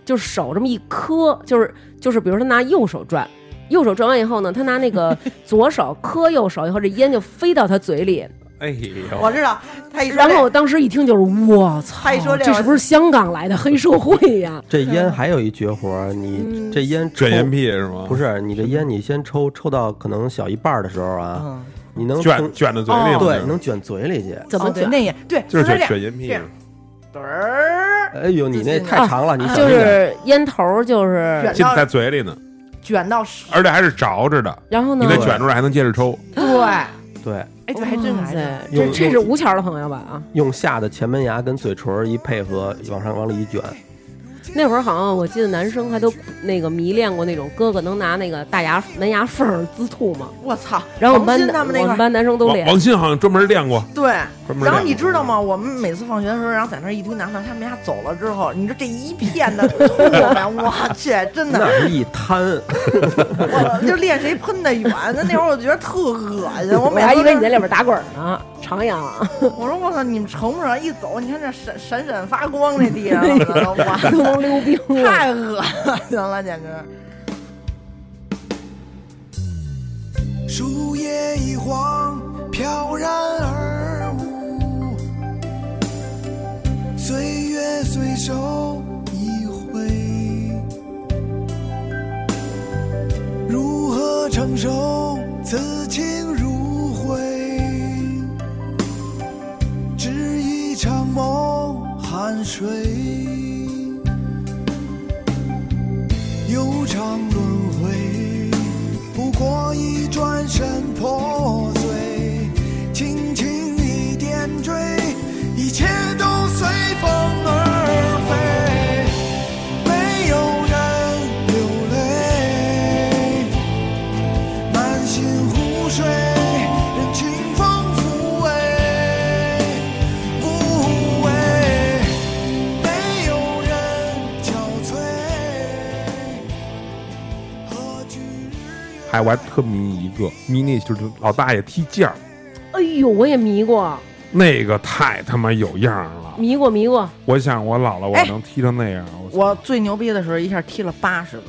就是手这么一磕，就是就是比如他拿右手转。右手转完以后呢，他拿那个 左手磕右手以后，这烟就飞到他嘴里。哎呦，我知道，他一说然后我当时一听就是我操，他一说这这是不是香港来的黑社会呀？这烟还有一绝活，你嗯这烟卷烟屁是吗？不是你这烟，你先抽抽到可能小一半的时候啊，嗯，你能卷卷到嘴里哦，对能卷嘴里去。怎么卷？那也对，就是这样卷卷烟屁这。样嘚儿哎呦，你那太长了，你小就。是烟头，就是卷进在嘴里呢，卷到而且还是着着的，然后呢你？再卷出来还能接着抽。对，对，哎，这还真哇塞还真这这是吴桥的朋友吧？啊，用下的前门牙跟嘴唇一配合，往上往里一卷，那会儿好像我记得男生还都那个迷恋过那种哥哥能拿那个大牙门牙缝儿滋吐嘛。我操！然后我们班王鑫他们那我们班男生都练，王王鑫好像专门练过，对，专门然后你知道吗？我们每次放学的时候，然后在那儿一堆男的，他们家走了之后，你说这一片的吐呀，我去，真的，那一滩。我就练谁喷的远。那那会儿我觉得特恶心，我每次都以为你在里边打滚呢，徜徉。我说我操，你们成不成？一走，你看这闪闪闪发光，那地上了，都能溜冰。太恶心了，简直。树叶一晃，飘然而舞，岁月随手一挥，如何承受此情梦，酣睡，悠长轮回。不过一转身破碎，轻轻一点缀，一切都随风而飞。我还特迷一个迷那就是老大爷踢毽儿，哎呦，我也迷过，那个太他妈有样儿了。迷过，迷过。我想我老了我哎能踢成那样，我我最牛逼的时候，一下踢了八十个，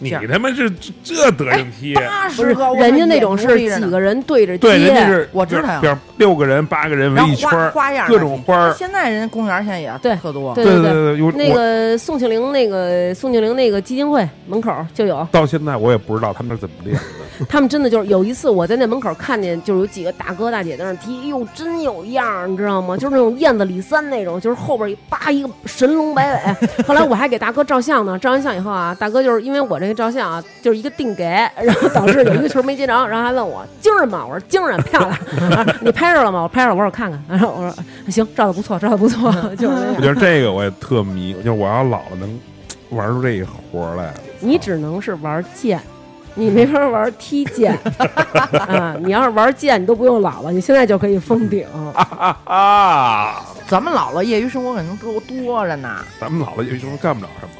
你他妈是这这德行踢？八十个，人家那种是几个人对着对，人家，是我知道呀比如六个人八个人围一圈，花样各种花儿。现在人家公园现在也对特多，对对对对，有那个宋庆龄那个宋庆龄那个基金会门口就有，到现在我也不知道他们是怎么练的。他们真的就是有一次我在那门口看见，就是有几个大哥大姐在那儿踢，哟，真有样儿，你知道吗？就是那种燕子李三那种，就是后边一叭一个神龙摆尾。后来我还给大哥照相呢，照完相以后啊，大哥就是因为我这个照相啊，就是一个定给，然后导致有一个球没接着，然后还问我精神吗？我说精神，漂亮。啊你拍着了吗？我拍着了，我说我看看。然 后我说行，照的不错，照的不错，就是。我觉得这个我也特迷，就是我要老了能玩出这一活儿来。你只能是玩剑，你没法玩踢剑 啊！你要是玩剑，你都不用老了，你现在就可以封顶。啊啊！咱们老了业余生活可能多多着呢。咱们老了有时候干不了什么。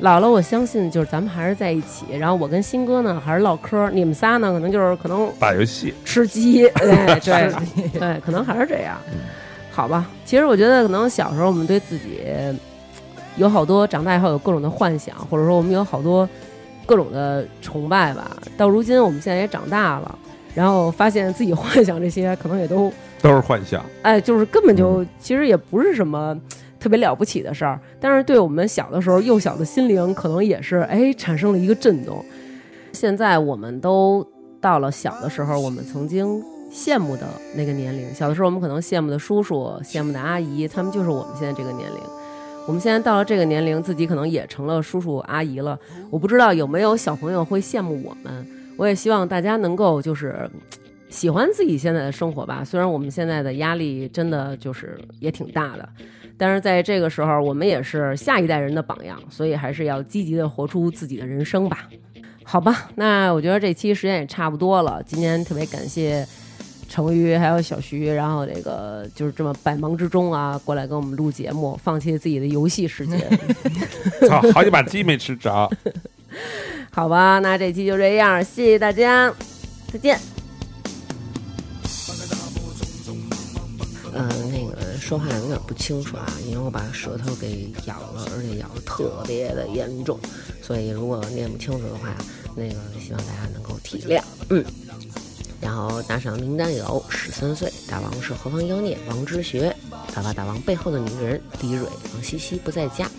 老了，我相信就是咱们还是在一起，然后我跟新哥呢还是唠嗑，你们仨呢可能就是可能打游戏，吃鸡，对对对，可能还是这样，好吧？其实我觉得可能小时候我们对自己有好多，长大以后有各种的幻想，或者说我们有好多各种的崇拜吧。到如今我们现在也长大了，然后发现自己幻想这些可能也都都是幻想。哎，就是根本就其实也不是什么特别了不起的事儿，但是对我们小的时候幼小的心灵，可能也是哎产生了一个震动。现在我们都到了小的时候，我们曾经羡慕的那个年龄。小的时候，我们可能羡慕的叔叔、羡慕的阿姨，他们就是我们现在这个年龄。我们现在到了这个年龄，自己可能也成了叔叔阿姨了。我不知道有没有小朋友会羡慕我们。我也希望大家能够就是喜欢自己现在的生活吧。虽然我们现在的压力真的就是也挺大的，但是在这个时候，我们也是下一代人的榜样，所以还是要积极的活出自己的人生吧。好吧，那我觉得这期时间也差不多了。今天特别感谢成瑜还有小徐，然后这个就是这么百忙之中啊，过来跟我们录节目，放弃自己的游戏时间。操，好几把鸡没吃着。好吧，那这期就这样，谢谢大家，再见。嗯、那个说话有点不清楚啊，因为我把舌头给咬了，而且咬的特别的严重，所以如果念不清楚的话，那个希望大家能够体谅。嗯。然后打赏名单有十三岁大王是何方妖孽王之学，大王大王背后的女人李蕊王西西不在家，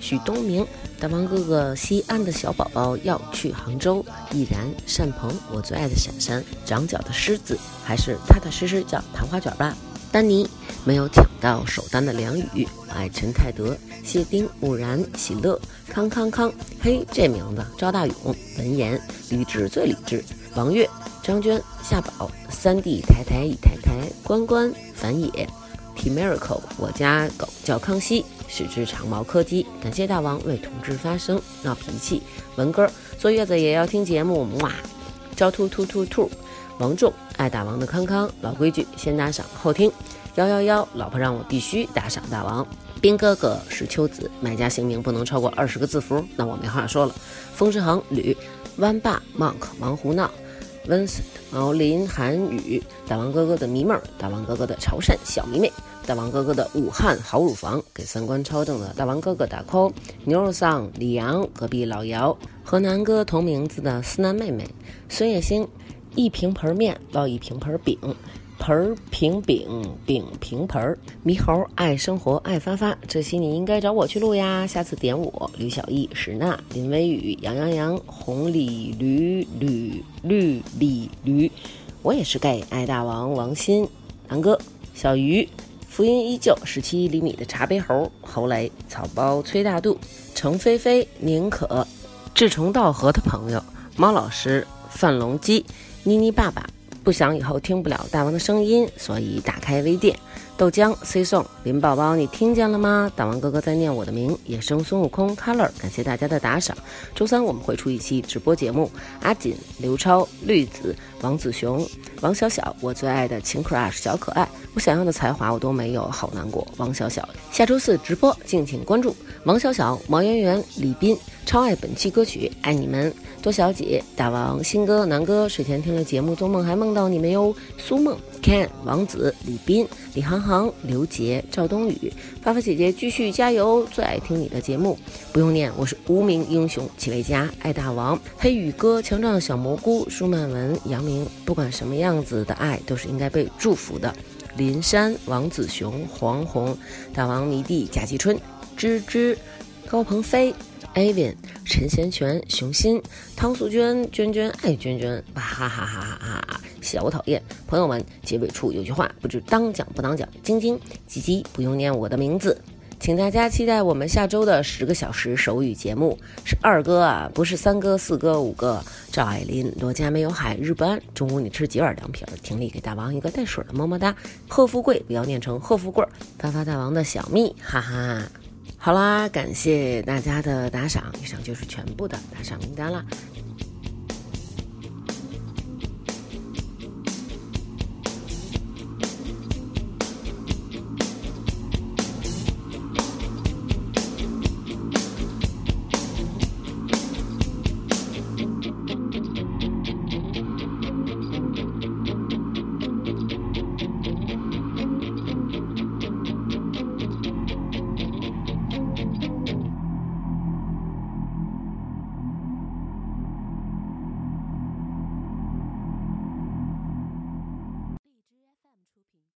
许东明大王哥哥西安的小宝宝要去杭州，毅然单鹏我最爱的闪闪长脚的狮子还是踏踏实实叫糖花卷吧。丹尼没有抢到首单的梁宇，我爱陈泰德、谢丁、木然、喜乐、康康康，嘿，这名字赵大勇、文言、理智最理智、王悦、张娟、夏宝、三弟、台台、以台台、关关、樊野、T Miracle，我家狗叫康熙，是只长毛柯基。感谢大王为同志发声，闹脾气。文哥坐月子也要听节目，哇！招兔兔兔兔，王仲爱大王的康康，老规矩，先打赏后听。幺幺幺，老婆让我必须打赏大王。兵哥哥是秋子，买家姓名不能超过二十个字符，那我没话说了。风之航吕弯霸 Monk 忙胡闹。温森、毛林、韩宇、大王哥哥的迷妹儿，大王哥哥的潮汕小迷妹，大王哥哥的武汉好乳房，给三观超正的大王哥哥打 call，牛肉桑、李阳、隔壁老姚和南哥同名字的思南妹妹，孙叶星，一瓶盆面烙一瓶盆饼。盆儿平饼饼平盆儿，猕猴爱生活爱发发，这期你应该找我去录呀，下次点我。吕小艺、史娜、林微雨、杨洋洋、红鲤驴吕绿鲤驴，我也是 gay，爱大王王鑫、南哥、小鱼。福音依旧，十七厘米的茶杯猴，侯雷、草包、崔大度、程菲菲、宁可、志同道合的朋友，猫老师、范龙基、妮妮爸爸。不想以后听不了大王的声音，所以打开微店。豆浆 C 送林宝宝，你听见了吗？大王哥哥在念我的名，野生孙悟空 Color，感谢大家的打赏。周三我们会出一期直播节目，阿锦、刘超、绿子、王子雄、王小小，我最爱的情 crush 小可爱，我想要的才华我都没有，好难过。王小小，下周四直播，敬请关注。王小小、毛圆圆、李斌，超爱本期歌曲，爱你们。多小姐、大王、新哥、南哥，睡前听了节目，做梦还梦到你们哟。苏梦、Ken、王子、李斌、李航航、刘杰、赵冬雨，发发姐姐继续加油，最爱听你的节目，不用念，我是无名英雄，齐伟佳、爱大王、黑羽哥、强壮的小蘑菇、舒曼文、杨明，不管什么样子的爱，都是应该被祝福的。林珊、王子雄、黄宏、大王迷弟、贾继春、芝芝、高鹏飞。Avin、陈贤全、熊心、汤素娟、娟娟爱娟娟，哇哈哈哈哈哈哈！小讨厌，朋友们，结尾处有句话，不知当讲不当讲。晶晶、吉吉，不用念我的名字，请大家期待我们下周的十个小时手语节目。是二哥啊，不是三哥、四哥、五哥。赵爱林，罗家没有海，日不安。中午你吃几碗凉皮儿？婷丽给大王一个带水的么么哒。贺富贵，不要念成贺富贵儿。发发大王的小蜜，哈哈。好啦，感谢大家的打赏，以上就是全部的打赏名单啦。